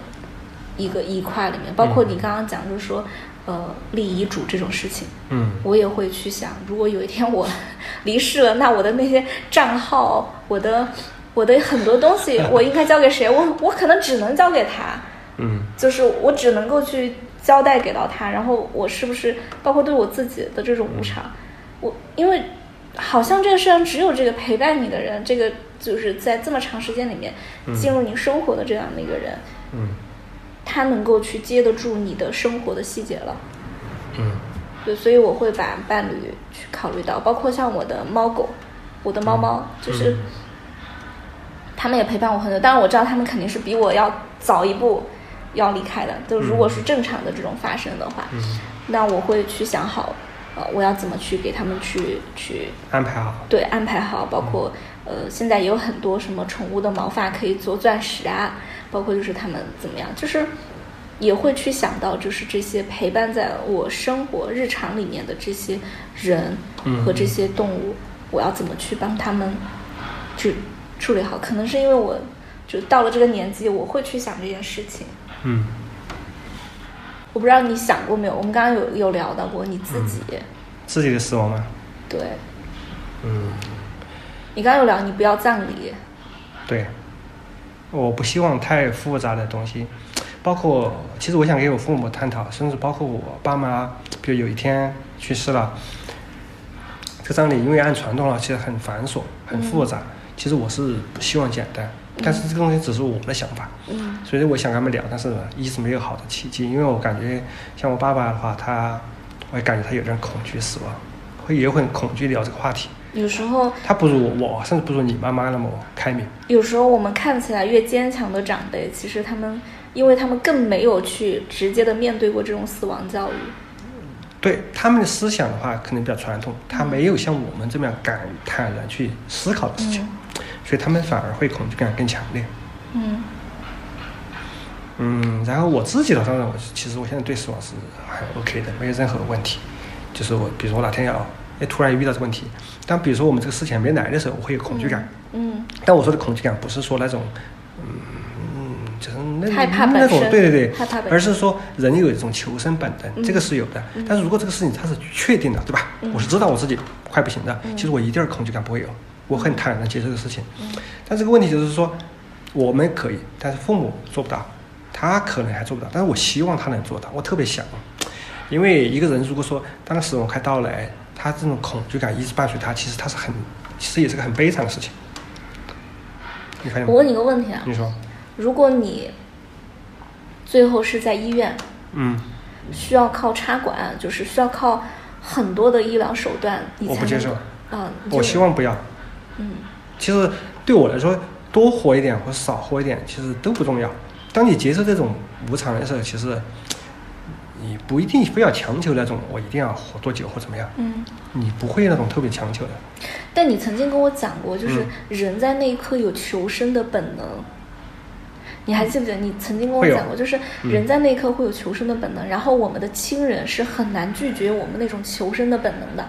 一个一块里面。包括你刚刚讲，就是说，呃，立遗嘱这种事情，嗯我也会去想，如果有一天我 离世了，那我的那些账号，我的我的很多东西，我应该交给谁？我我可能只能交给他。嗯就是我只能够去交代给到他，然后我是不是包括对我自己的这种无常，我因为好像这个世上只有这个陪伴你的人，这个就是在这么长时间里面进入你生活的这样的一个人，嗯他能够去接得住你的生活的细节了。嗯对，所以我会把伴侣去考虑到，包括像我的猫狗，我的猫猫，就是嗯他们也陪伴我很久。当然我知道他们肯定是比我要早一步要离开的。就如果是正常的这种发生的话，嗯，那我会去想好，呃，我要怎么去给他们去去安排好。对安排好，包括呃，现在也有很多什么宠物的毛发可以做钻石啊，包括就是他们怎么样，就是也会去想到，就是这些陪伴在我生活日常里面的这些人和这些动物，我要怎么去帮他们去处理好？可能是因为我就到了这个年纪，我会去想这件事情。嗯我不知道你想过没有？我们刚刚有有聊到过你自己，自己的死亡吗？对嗯，你刚刚有聊你不要葬礼，对，我不希望太复杂的东西，包括其实我想给我父母探讨，甚至包括我爸妈，比如有一天去世了，这个葬礼因为按传统了，其实很繁琐、很复杂。其实我是不希望简单，但是这个东西只是我的想法，嗯所以我想跟他们聊，但是一直没有好的契机，因为我感觉像我爸爸的话，他我也感觉他有点恐惧死亡，会也会很恐惧聊这个话题。有时候他不如我，甚至不如你妈妈那么开明。有时候我们看起来越坚强的长辈，其实他们，因为他们更没有去直接的面对过这种死亡教育。对他们的思想的话，可能比较传统，他没有像我们这么样敢坦然去思考的事情，所以他们反而会恐惧感更强烈。嗯嗯，然后我自己的当然，我其实我现在对死亡是很 OK 的，没有任何问题。就是我，比如说我哪天要，哎，突然遇到这个问题，但比如说我们这个事情还没来的时候，我会有恐惧感。嗯但我说的恐惧感不是说那种，嗯，就是那害怕本那种，对对对。害怕，而是说人有一种求生本能，嗯。这个是有的。但是如果这个事情它是确定的，对吧？嗯。我是知道我自己快不行的，嗯。其实我一点儿恐惧感不会有，我很坦然的接受这个事情。嗯。但这个问题就是说，我们可以，但是父母做不到，他可能还做不到，但是我希望他能做到，我特别想，因为一个人如果说当时我快到来，他这种恐惧感一直伴随他，其实他是很，其实也是个很悲惨的事情。你发现？我问你个问题啊，你说，如果你最后是在医院，嗯，需要靠插管，就是需要靠很多的医疗手段，你才能我不接受够。啊，我希望不要。嗯其实对我来说，多活一点或少活一点，其实都不重要。当你接受这种无常的时候，其实你不一定非要强求那种我一定要活多久或怎么样，嗯。你不会那种特别强求的。但你曾经跟我讲过，就是嗯人在那一刻有求生的本能。你还记不记得你曾经跟我讲过，就是嗯人在那一刻会有求生的本能，然后我们的亲人是很难拒绝我们那种求生的本能的。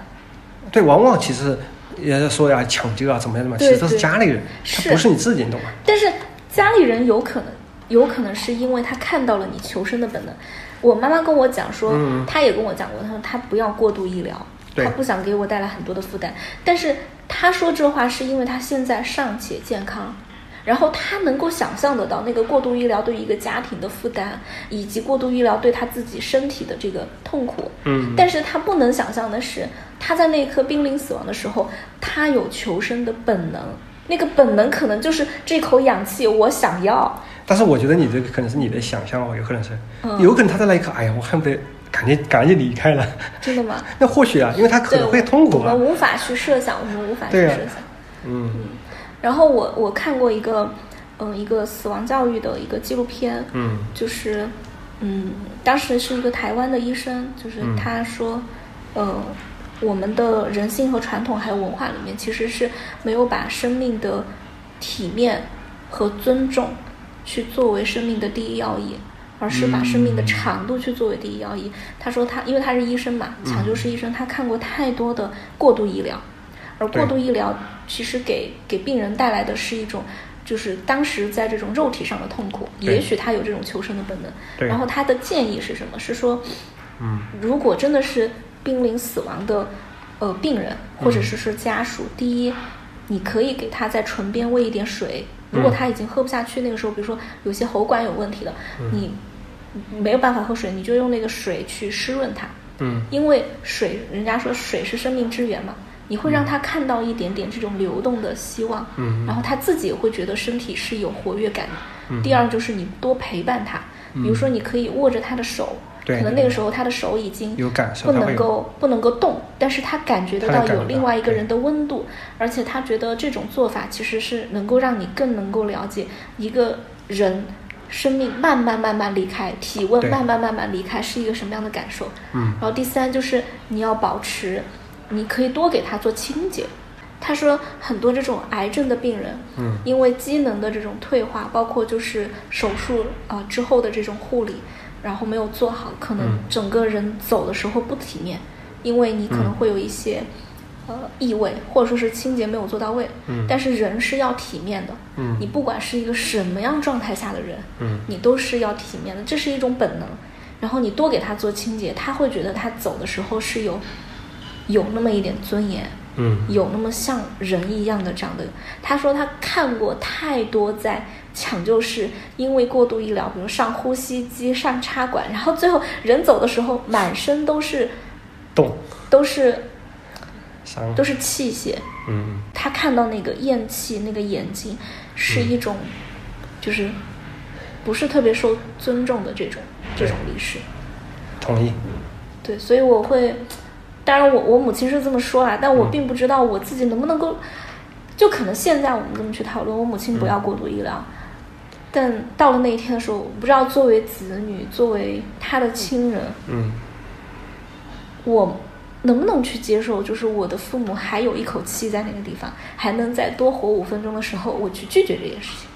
对，往往其实人家说呀抢救啊，怎么样怎么样，其实都是家里人，是他不是你自己，你懂吗？但是家里人有可能，有可能是因为他看到了你求生的本能。我妈妈跟我讲说，嗯她也跟我讲过，她说她不要过度医疗，她不想给我带来很多的负担。但是她说这话是因为她现在尚且健康，然后她能够想象得到那个过度医疗对于一个家庭的负担，以及过度医疗对她自己身体的这个痛苦。嗯，但是她不能想象的是，她在那一刻濒临死亡的时候，她有求生的本能。那个本能可能就是这口氧气，我想要。但是我觉得你这个可能是你的想象哦，有可能是，嗯有可能他在那一刻，哎呀，我恨不得赶紧赶紧离开了。真的吗？那或许啊，因为他可能会痛苦啊我们。无法去设想，我们无法去设想。嗯然后我我看过一个，嗯、一个死亡教育的一个纪录片，嗯就是，嗯，当时是一个台湾的医生，就是嗯他说，呃，我们的人性和传统还有文化里面，其实是没有把生命的体面和尊重去作为生命的第一要义。而是把生命的嗯长度去作为第一要义。他说他，因为他是医生嘛，嗯抢救是医生，他看过太多的过度医疗，而过度医疗其实给给病人带来的是一种。就是当时在这种肉体上的痛苦，也许他有这种求生的本能。然后他的建议是什么？是说，嗯，如果真的是濒临死亡的，呃，病人或者是说家属，第一，你可以给他在唇边喂一点水。如果他已经喝不下去，那个时候，比如说有些喉管有问题的，你没有办法喝水，你就用那个水去湿润它。嗯，因为水，人家说水是生命之源嘛。你会让他看到一点点这种流动的希望，嗯，然后他自己也会觉得身体是有活跃感的。第二就是你多陪伴他，比如说你可以握着他的手，可能那个时候他的手已经有感受，不能够不能够动，但是他感觉得到有另外一个人的温度，而且他觉得这种做法其实是能够让你更能够了解一个人生命慢慢慢慢离开，体温慢慢慢慢离开是一个什么样的感受。嗯，然后第三就是你要保持。你可以多给他做清洁。他说，很多这种癌症的病人，嗯，因为机能的这种退化，包括就是手术啊之后的这种护理，然后没有做好，可能整个人走的时候不体面，因为你可能会有一些呃异味，或者说是清洁没有做到位。嗯，但是人是要体面的。嗯，你不管是一个什么样状态下的人，嗯，你都是要体面的，这是一种本能。然后你多给他做清洁，他会觉得他走的时候是有。有那么一点尊严，嗯，有那么像人一样的这样的。他说他看过太多在抢救室因为过度医疗，比如上呼吸机、上插管，然后最后人走的时候满身都是洞，都是伤，都是器械。嗯，他看到那个咽气，那个眼睛是一种，就是不是特别受尊重的这种这种历史。同意。对，所以我会。当然，我我母亲是这么说啦，但我并不知道我自己能不能够，就可能现在我们这么去讨论，我母亲不要过度医疗，但到了那一天的时候，我不知道作为子女，作为他的亲人，嗯，我能不能去接受，就是我的父母还有一口气在那个地方，还能再多活五分钟的时候，我去拒绝这件事情。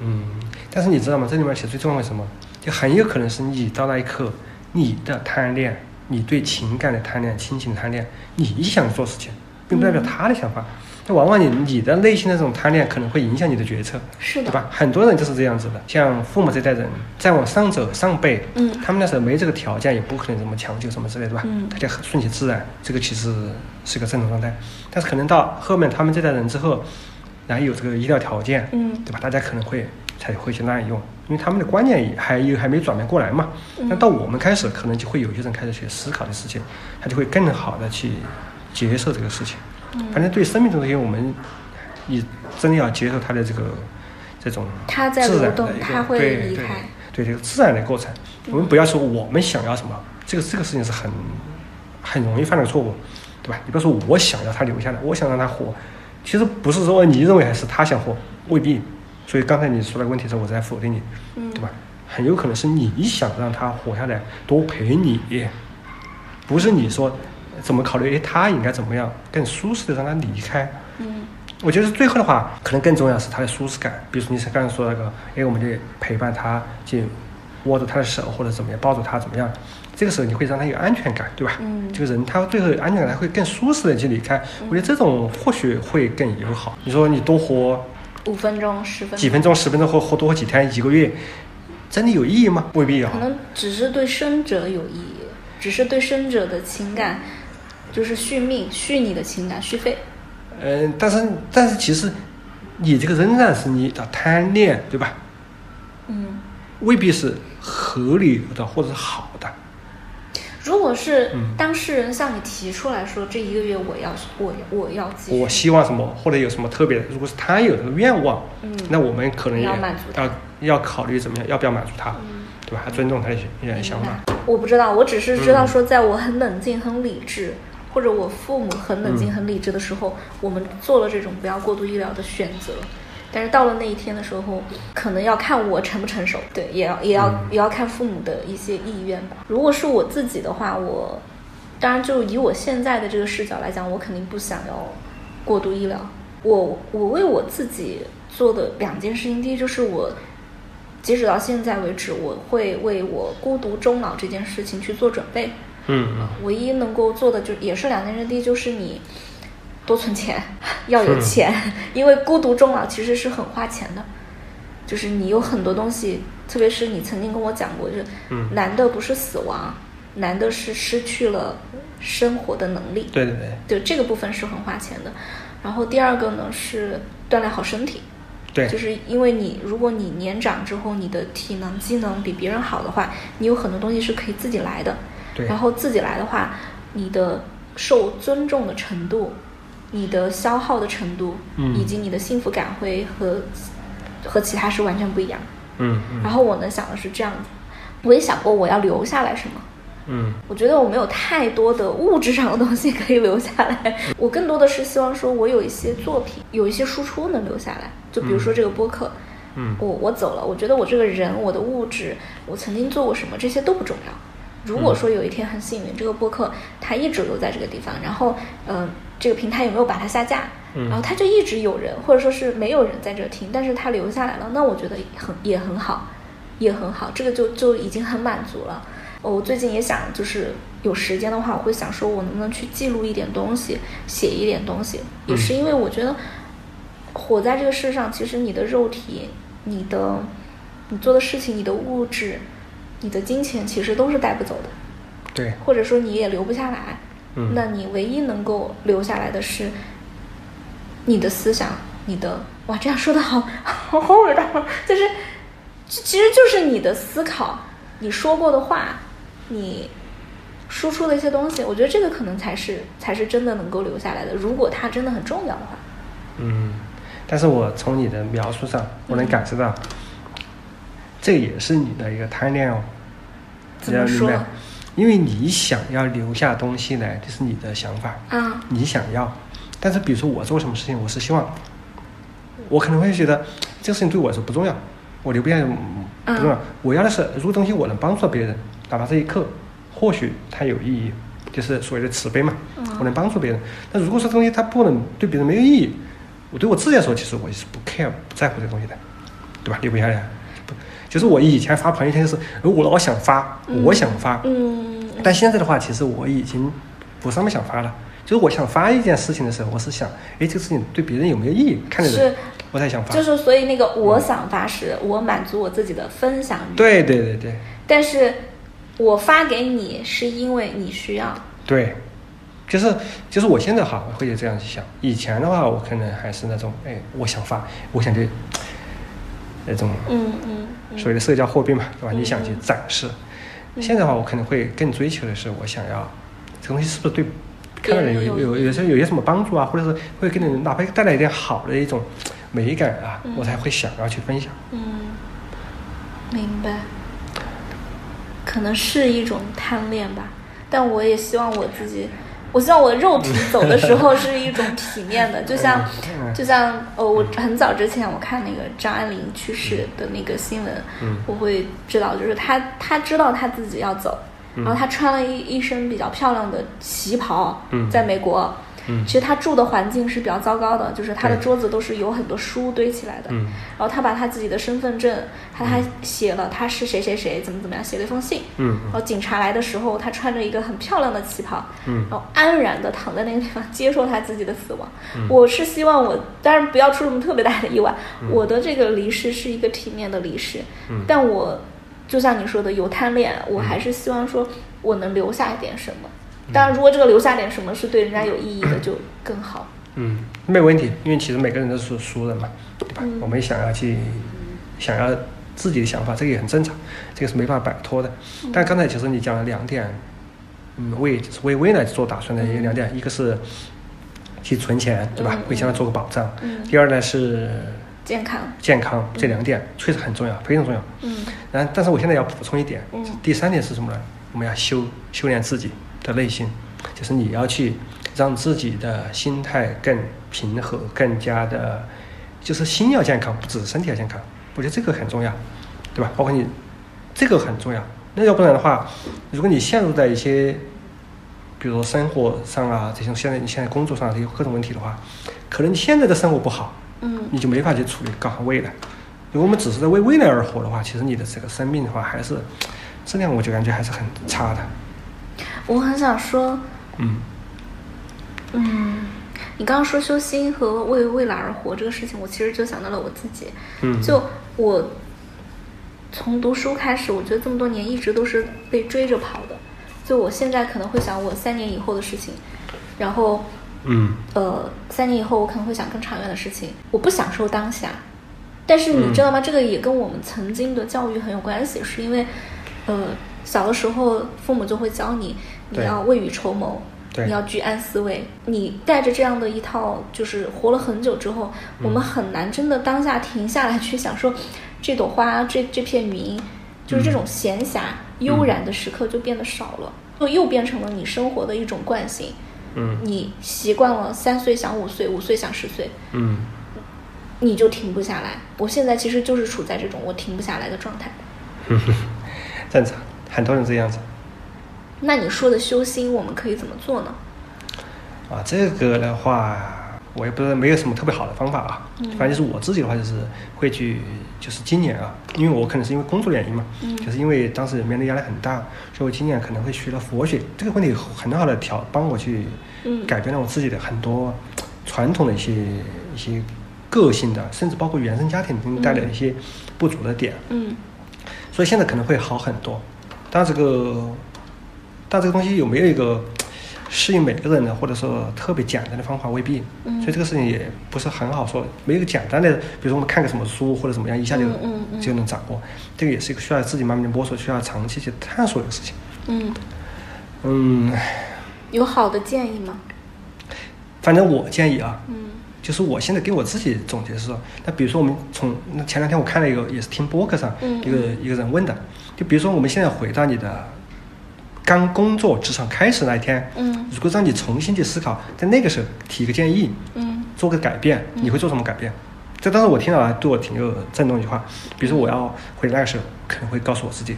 嗯，但是你知道吗？这里面其实最重要的什么？就很有可能是你到那一刻，你的贪恋。你对情感的贪恋、亲情的贪恋，你想做事情，并不代表他的想法。那往往你你的内心的这种贪恋，可能会影响你的决策，是的，对吧？很多人就是这样子的。像父母这代人，再往上走，上辈，嗯，他们那时候没这个条件，也不可能这么强求什么之类的，对吧？嗯，他就顺其自然，这个其实是个正常状态。但是可能到后面他们这代人之后，然后有这个医疗条件，嗯，对吧？大家可能会才会去滥用。因为他们的观念还有还没转变过来嘛，那到我们开始，可能就会有些人开始去思考的事情，他就会更好的去接受这个事情。反正对生命中这些，我们你真的要接受他的这个这种自然的一个对对对这个自然的过程。我们不要说我们想要什么，这个这个事情是很很容易犯的错误，对吧？你不要说我想要他留下来，我想让他活，其实不是说你认为还是他想活，未必。所以刚才你说的问题时候，我在否定你，对吧？很有可能是你想让他活下来，多陪你，不是你说怎么考虑？哎，他应该怎么样更舒适的让他离开？嗯，我觉得最后的话，可能更重要是他的舒适感。比如说你刚才说那个，哎，我们就陪伴他，就握着他的手或者怎么样，抱着他怎么样？这个时候你会让他有安全感，对吧？嗯，这个人他最后安全感他会更舒适的去离开。我觉得这种或许会更友好。你说你多活。五分钟、十分钟，几分钟、十分钟或或多活几天、一个月，真的有意义吗？未必啊。可能只是对生者有意义，只是对生者的情感，就是续命、续你的情感、续费。嗯，但是但是其实，你这个仍然是你的贪恋，对吧？嗯。未必是合理的或者是好的。如果是当事人向你提出来说，这一个月我要我我要我希望什么，或者有什么特别的，如果是他有这个愿望，嗯，那我们可能也要要要考虑怎么样，要不要满足他，对吧？还尊重他的想法。我不知道，我只是知道说，在我很冷静、很理智，或者我父母很冷静、很理智的时候，我们做了这种不要过度医疗的选择。但是到了那一天的时候，可能要看我成不成熟，对，也要也要也要看父母的一些意愿吧。如果是我自己的话，我当然就以我现在的这个视角来讲，我肯定不想要过度医疗。我我为我自己做的两件事情，第一就是我截止到现在为止，我会为我孤独终老这件事情去做准备。嗯，唯一能够做的就也是两件事，第一就是你。多存钱，要有钱，因为孤独终老其实是很花钱的，就是你有很多东西，特别是你曾经跟我讲过，就是嗯难的不是死亡，难的是失去了生活的能力。对对对，就这个部分是很花钱的。然后第二个呢是锻炼好身体，对，就是因为你如果你年长之后，你的体能机能比别人好的话，你有很多东西是可以自己来的。对然后自己来的话，你的受尊重的程度，你的消耗的程度，嗯以及你的幸福感会和和其他是完全不一样。嗯嗯然后我能想的是这样子，我也想过我要留下来什么。嗯我觉得我没有太多的物质上的东西可以留下来，我更多的是希望说我有一些作品，有一些输出能留下来。就比如说这个播客，嗯我我走了，我觉得我这个人、我的物质、我曾经做过什么，这些都不重要。如果说有一天很幸运，这个播客它一直留在这个地方，然后嗯、呃这个平台有没有把它下架，嗯。然后它就一直有人，或者说是没有人在这听，但是它留下来了，那我觉得很也很好，也很好，这个就就已经很满足了。哦我最近也想，就是有时间的话，我会想说，我能不能去记录一点东西，写一点东西，也是因为我觉得活在这个世上，其实你的肉体、你的你做的事情、你的物质、你的金钱，其实都是带不走的，对，或者说你也留不下来。嗯。那你唯一能够留下来的是你的思想，你的哇，这样说 的好好好伟大啊，就是其其实就是你的思考，你说过的话，你输出的一些东西，我觉得这个可能才是才是真的能够留下来的。如果它真的很重要的话，嗯，但是我从你的描述上，我能感受到，这也是你的一个贪恋哦。怎么你要明白说？因为你想要留下东西来，这是你的想法，啊，你想要。但是比如说我做什么事情，我是希望，我可能会觉得这个事情对我来说不重要，我留不下来嗯不重要。我要的是，如果东西我能帮助到别人，哪怕这一刻，或许它有意义，就是所谓的慈悲嘛，我能帮助别人。但如果说东西它不能对别人没有意义，我对我自己来说，其实我是不 care 不在乎这个东西的，对吧？留不下来。不，就是我以前发朋友圈就是，我老想发，我想发，嗯，但现在的话，其实我已经不是那么想发了。就是我想发一件事情的时候，我是想，哎，这个事情对别人有没有意义，看的是。人，我才想发。就是所以那个我想发是我满足我自己的分享欲，对对对对。但是我发给你是因为你需要，对，就是就是我现在哈会这样去想。以前的话，我可能还是那种，哎，我想发，我想去那种嗯嗯嗯所谓的社交货币嘛，对吧？嗯你想去展示。现在的话，我可能会更追求的是，我想要这个东西是不是对看到人有有有有些有些什么帮助啊，或者是会给你哪怕带来一点好的一种美感啊，嗯我才会想要去分享。嗯，明白，可能是一种贪恋吧，但我也希望我自己。我希望我肉体走的时候是一种 体面的，就像，嗯就像呃，我很早之前我看那个张爱玲去世的那个新闻，嗯。我会知道，就是她她知道她自己要走，嗯。然后她穿了一一身比较漂亮的旗袍，嗯。在美国，嗯其实他住的环境是比较糟糕的，就是他的桌子都是有很多书堆起来的，嗯。然后他把他自己的身份证，他还写了他是谁谁谁怎么怎么样，写了一封信，嗯然后警察来的时候，他穿着一个很漂亮的旗袍，嗯。然后安然的躺在那个地方接受他自己的死亡。嗯。我是希望我，当然不要出什么特别大的意外，我的这个离世是一个体面的离世，嗯。但我就像你说的有贪恋，我还是希望说我能留下一点什么。当然，如果这个留下点什么是对人家有意义的，就更好。嗯，没有问题，因为其实每个人都是俗人嘛，对吧？嗯我们想要去想要自己的想法，这个也很正常，这个是没办法摆脱的。嗯但刚才其实你讲了两点，嗯，为就是为未来做打算的也有两点，一个是去存钱，对吧嗯？为将来做个保障。嗯，第二呢是健康。健康，这两点确实很重要，非常重要。嗯然后，但是我现在要补充一点，嗯第三点是什么呢？我们要修修炼自己的内心，就是你要去让自己的心态更平和，更加的，就是心要健康，不只是身体要健康。我觉得这个很重要，对吧？包括你这个很重要。那要不然的话，如果你陷入在一些，比如说生活上啊，这种现在你现在工作上这些各种问题的话，可能你现在的生活不好，嗯你就没法去处理搞好未来。如果我们只是在为未来而活的话，其实你的这个生命的话，还是质量，我就感觉还是很差的。我很想说，嗯嗯，你刚刚说修心和为未来而活这个事情，我其实就想到了我自己。嗯，就我从读书开始，我觉得这么多年一直都是被追着跑的。就我现在可能会想我三年以后的事情，然后嗯呃，三年以后我可能会想更长远的事情。我不享受当下，但是你知道吗？这个也跟我们曾经的教育很有关系，是因为呃，小的时候父母就会教你，你要未雨绸缪。你要居安思危，你带着这样的一套，就是活了很久之后，我们很难真的当下停下来去享受这朵花、这这片云，就是这种闲暇、悠然的时刻就变得少了，就又变成了你生活的一种惯性。嗯你习惯了三岁想五岁，五岁想十岁，嗯你就停不下来。我现在其实就是处在这种我停不下来的状态。嗯，正常，很多人这样子。那你说的修心，我们可以怎么做呢？啊，这个的话，我也不知道，没有什么特别好的方法啊。嗯反正就是我自己的话，就是会去，就是今年啊，因为我可能是因为工作原因嘛，嗯就是因为当时面对压力很大，所以我今年可能会学了佛学。这个问题很好的调，帮我去嗯改变了我自己的很多传统的一些一些个性的，甚至包括原生家庭给你带来的一些不足的点。嗯所以现在可能会好很多。但这个，但这个东西有没有一个适应每个人的，或者说特别简单的方法，未必。嗯所以这个事情也不是很好说，没有一个简单的，比如说我们看个什么书或者怎么样，一下就、嗯嗯嗯就能掌握。这个也是一个需要自己慢慢的摸索，需要长期去探索的事情。嗯，嗯，有好的建议吗？反正我建议啊，嗯就是我现在给我自己总结是，那比如说我们从那前两天我看了一个，也是听播客上嗯一个、一个人问的，就比如说我们现在回到你的刚工作职场开始那一天，嗯如果让你重新去思考，在那个时候提个建议，嗯做个改变，你会做什么改变？这当时我听到了，对我挺有震动的一句话。比如说我要回那个时候，可能会告诉我自己，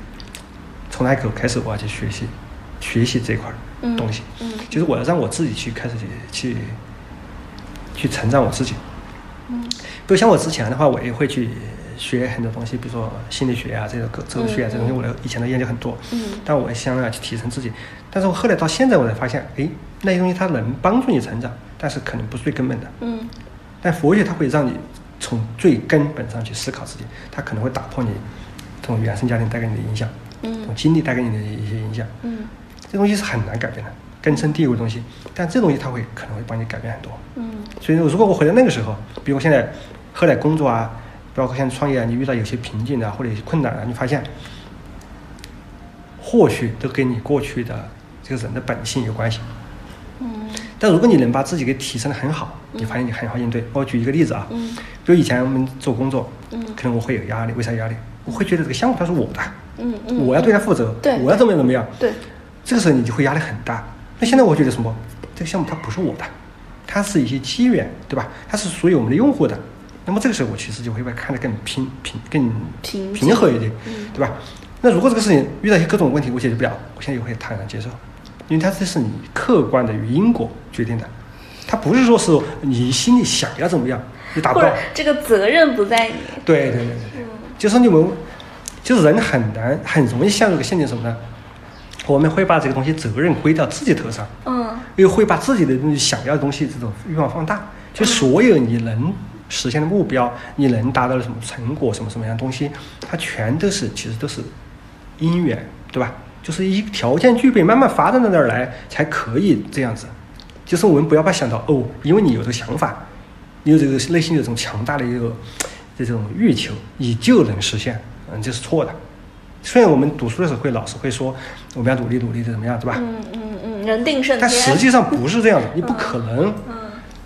从那一刻开始我要去学习，学习这块东西，嗯就是我要让我自己去开始去去去成长我自己。嗯比如像我之前的话，我也会去学很多东西，比如说心理学啊，这个哲哲学啊，这东西我的以前的研究很多。嗯但我也想要去提升自己。但是我后来到现在，我才发现，哎，那些东西它能帮助你成长，但是可能不是最根本的。嗯但佛学它会让你从最根本上去思考自己，它可能会打破你这种原生家庭带给你的影响，这种嗯经历带给你的一些影响。嗯这东西是很难改变的，根深蒂固的东西。但这东西它会可能会帮你改变很多。嗯所以如果我回到那个时候，比如我现在后来工作啊，包括现在创业啊，你遇到有些瓶颈啊，或者有些困难啊，你发现或许都跟你过去的这个人的本性有关系。嗯但如果你能把自己给提升的很好，你发现你很好应对。我举一个例子啊，嗯比如以前我们做工作，嗯可能我会有压力，为啥有压力？我会觉得这个项目它是我的，嗯嗯，我要对它负责，对我要怎么样怎么样。对，这个时候你就会压力很大。那现在我觉得什么？这个项目它不是我的，它是一些机缘，对吧？它是属于我们的用户的。那么这个时候我其实就会把看得更平平更平平和一点，嗯对吧？那如果这个事情遇到一些各种问题我解决不了，我现在也会坦然接受，因为它这是你客观的与因果决定的，它不是说是你心里想要怎么样，你达不到。这个责任不在你。对对对对对，就是你们，就是人很难很容易陷入一个陷阱什么呢？我们会把这个东西责任归到自己头上，嗯又会把自己的东西想要的东西这种欲望放大。就所有你能实现的目标，你能达到的什么成果，什么什么样的东西，它全都是其实都是因缘，对吧？就是一条件具备，慢慢发展到那儿来，才可以这样子。就是我们不要把想到哦，因为你有这个想法，你有这个内心有这种强大的一个这种欲求，你就能实现，嗯，这是错的。虽然我们读书的时候会老师会说我们要努力努力的怎么样，对吧？嗯嗯嗯，人定胜天。但实际上不是这样的，你不可能，嗯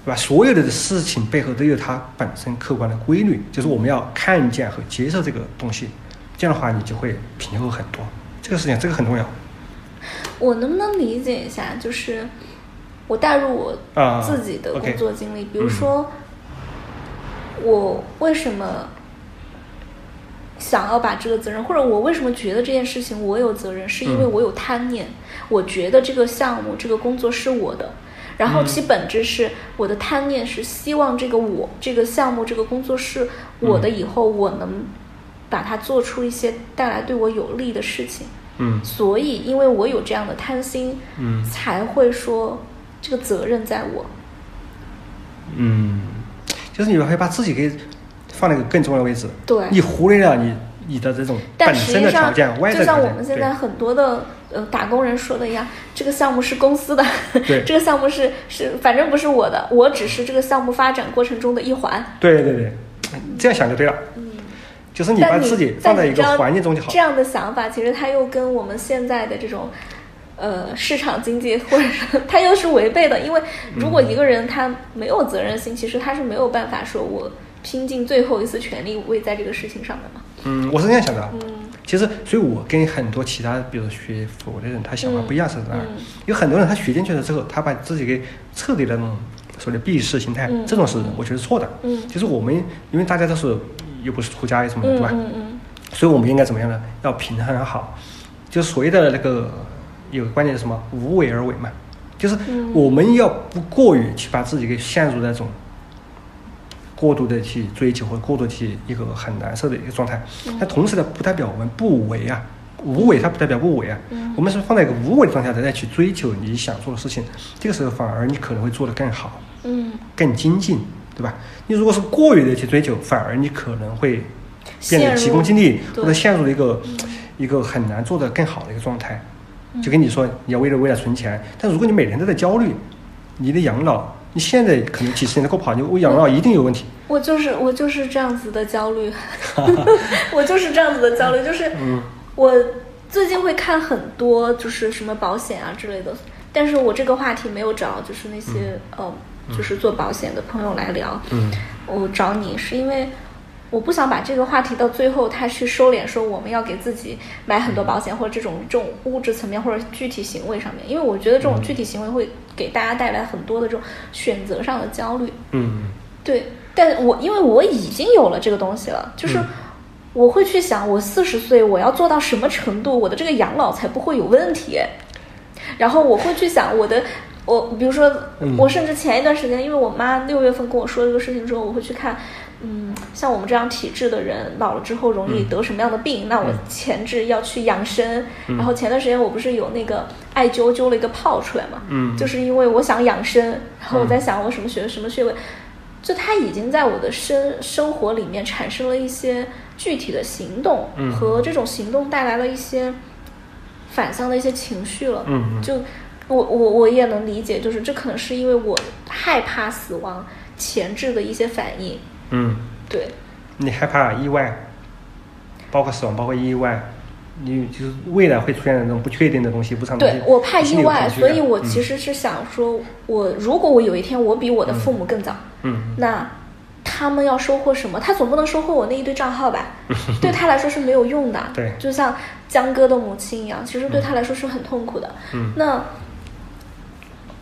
对吧？所有的事情背后都有它本身客观的规律，就是我们要看见和接受这个东西，这样的话你就会平和很多。这个事情这个很重要我能不能理解一下？就是我带入我啊自己的工作经历，比如嗯说，我为什么想要把这个责任，或者我为什么觉得这件事情我有责任，是因为嗯我有贪念，我觉得这个项目、这个工作是我的。然后嗯。其本质是我的贪念是希望这个我这个项目这个工作室我的，嗯以后我能把它做出一些带来对我有利的事情。嗯。所以，因为我有这样的贪心，嗯。才会说这个责任在我。嗯，就是你会把自己给放在一个更重要的位置，对。你忽略了你你的这种但本身的条实际上，件、外就像我们现在很多的呃打工人说的一样，这个项目是公司的，对 这个项目是是反正不是我的，我只是这个项目发展过程中的一环。对对对，这样想就对了。嗯，就是你把但自己放在一个环境中就好这。样的想法，其实它又跟我们现在的这种。呃，市场经济或者是它又是违背的，因为如果一个人他没有责任心，其实他是没有办法说我拼尽最后一丝全力为在这个事情上面嘛。嗯，我是这样想的啊。嗯其实，所以我跟很多其他，比如学佛的人，他想法不一样是在哪有很多人他学进去了之后，他把自己给彻底的那种所谓的避世心态，嗯这种是我觉得错的。嗯就是我们，因为大家都是又不是出家什么的，嗯对吧？嗯嗯所以我们应该怎么样呢？要平衡好，就所谓的那个有个观念是什么？无为而为嘛，就是嗯我们要不过于去把自己给陷入那种过度的去追求或者过度去一个很难受的一个状态。嗯但同时呢，不代表我们不为啊，无为它不代表不为啊。嗯我们是放在一个无为的状态下再去追求你想做的事情，这个时候反而你可能会做得更好。嗯更精进，对吧？你如果是过于的去追求，反而你可能会变得急功近利，或者陷入了一个嗯一个很难做得更好的一个状态。就跟你说，你要为了为了存钱，但如果你每天都在焦虑，你的养老，你现在可能几十年都够跑，你我养老一定有问题。我就是我就是这样子的焦虑，我就是这样子的焦虑，就是嗯。我最近会看很多就是什么保险啊之类的，但是我这个话题没有找就是那些、呃就是做保险的朋友来聊，嗯。我找你是因为我不想把这个话题到最后他去收敛，说我们要给自己买很多保险或者这种这种物质层面或者具体行为上面，因为我觉得这种具体行为会给大家带来很多的这种选择上的焦虑。嗯对，但我因为我已经有了这个东西了，就是嗯我会去想，我四十岁我要做到什么程度，我的这个养老才不会有问题。然后我会去想我的，我比如说嗯，我甚至前一段时间，因为我妈六月份跟我说这个事情之后，我会去看。嗯，像我们这样体质的人，老了之后容易嗯得什么样的病？那我嗯前置要去养生。嗯然后前段时间我不是有那个艾灸灸了一个泡出来嘛？嗯就是因为我想养生，然后我在想我什么穴什么穴位，就它已经在我的生生活里面产生了一些具体的行动，嗯和这种行动带来了一些反向的一些情绪了。就我我我也能理解，就是这可能是因为我害怕死亡前置的一些反应。嗯，对，你害怕意外，包括死亡，包括意外，你就是未来会出现的那种不确定的东西、不常对我怕意外，所以我嗯其实是想说，我如果我有一天我比我的父母更早，嗯那他们要收获什么？他总不能收获我那一堆账号吧？对他来说是没有用的。对就像江哥的母亲一样，其实对他来说是很痛苦的。嗯那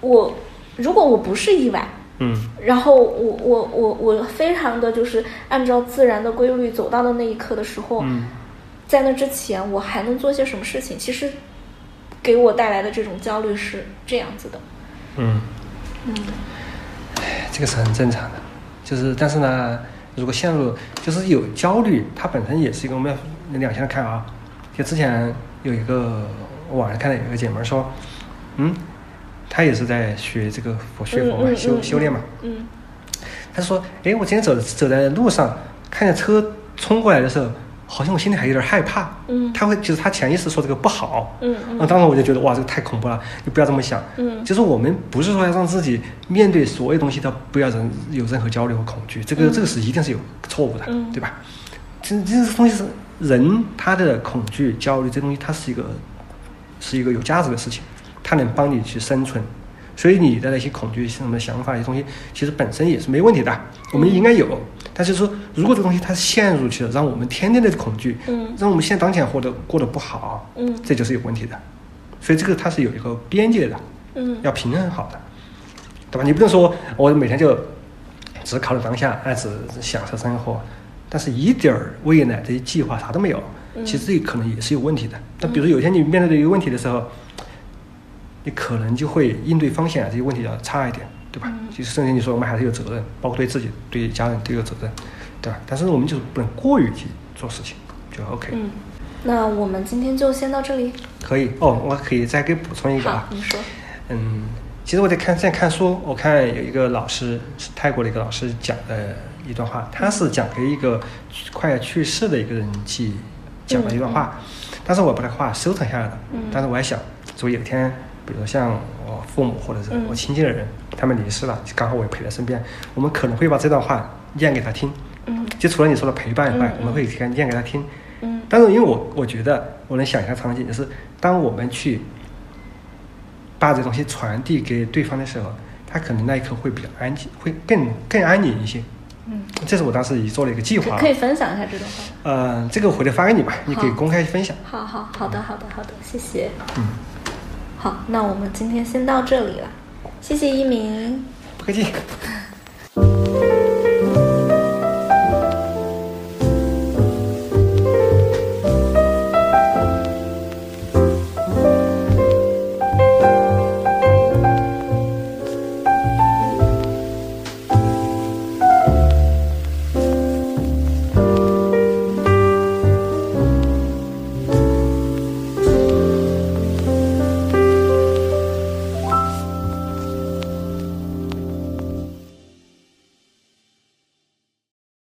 我如果我不是意外，嗯然后我我我我非常的就是按照自然的规律走到的那一刻的时候，嗯在那之前我还能做些什么事情？其实给我带来的这种焦虑是这样子的。嗯。嗯这个是很正常的，就是但是呢，如果陷入就是有焦虑，它本身也是一个我们要两相看啊。就之前有一个网上看到有一个姐们儿说，嗯，她也是在学这个佛学佛嘛，修嗯修炼嘛。嗯他说，哎，我今天走走在路上，看见车冲过来的时候，好像我心里还有点害怕。嗯他会就是他潜意识说这个不好。嗯嗯啊，当时我就觉得哇，这个太恐怖了，你不要这么想。嗯就是我们不是说要让自己面对所有东西都不要人有任何焦虑和恐惧，这个、嗯这个是一定是有错误的，嗯对吧？这这个东西是人他的恐惧、焦虑，这东西它是一个是一个有价值的事情，它能帮你去生存。所以你的那些恐惧、什么想法、一些东西，其实本身也是没问题的，我们应该有。但是说，如果这个东西它陷入去了，让我们天天的恐惧，嗯让我们现在当前活得过得不好，嗯这就是有问题的。所以这个它是有一个边界的，嗯要平衡好的，对吧？你不能说我每天就只考虑当下，哎，只享受生活，但是一点儿未来的计划啥都没有，嗯其实这可能也是有问题的。那比如有一天你面对的一个问题的时候，你可能就会应对风险啊这些问题要差一点，对吧？嗯其实甚至你说我们还是有责任，包括对自己、对家人都有责任，对吧？但是我们就是不能过于去做事情，就 OK。嗯，那我们今天就先到这里。可以哦，我可以再给补充一个啊，，你说。嗯，其实我在看在看书，我看有一个老师是泰国的一个老师讲的一段话，他是讲给一个快要去世的一个人去讲的一段话，但是我把这话收藏下来了。嗯但是我还想，如果有一天，比如像我父母或者是嗯我亲近的人，他们离世了，刚好我也陪在身边，我们可能会把这段话念给他听。嗯就除了你说的陪伴以外，我们会给他念给他听。嗯但是因为我我觉得我能想象场景，就是当我们去把这东西传递给对方的时候，他可能那一刻会比较安静，会更更安宁一些。嗯，这是我当时也做了一个计划。可可以分享一下这段话。呃，这个回头发给你吧，你可以公开分享。好好好的好的好的，谢谢。嗯，好，那我们今天先到这里了，谢谢一鸣。不客气。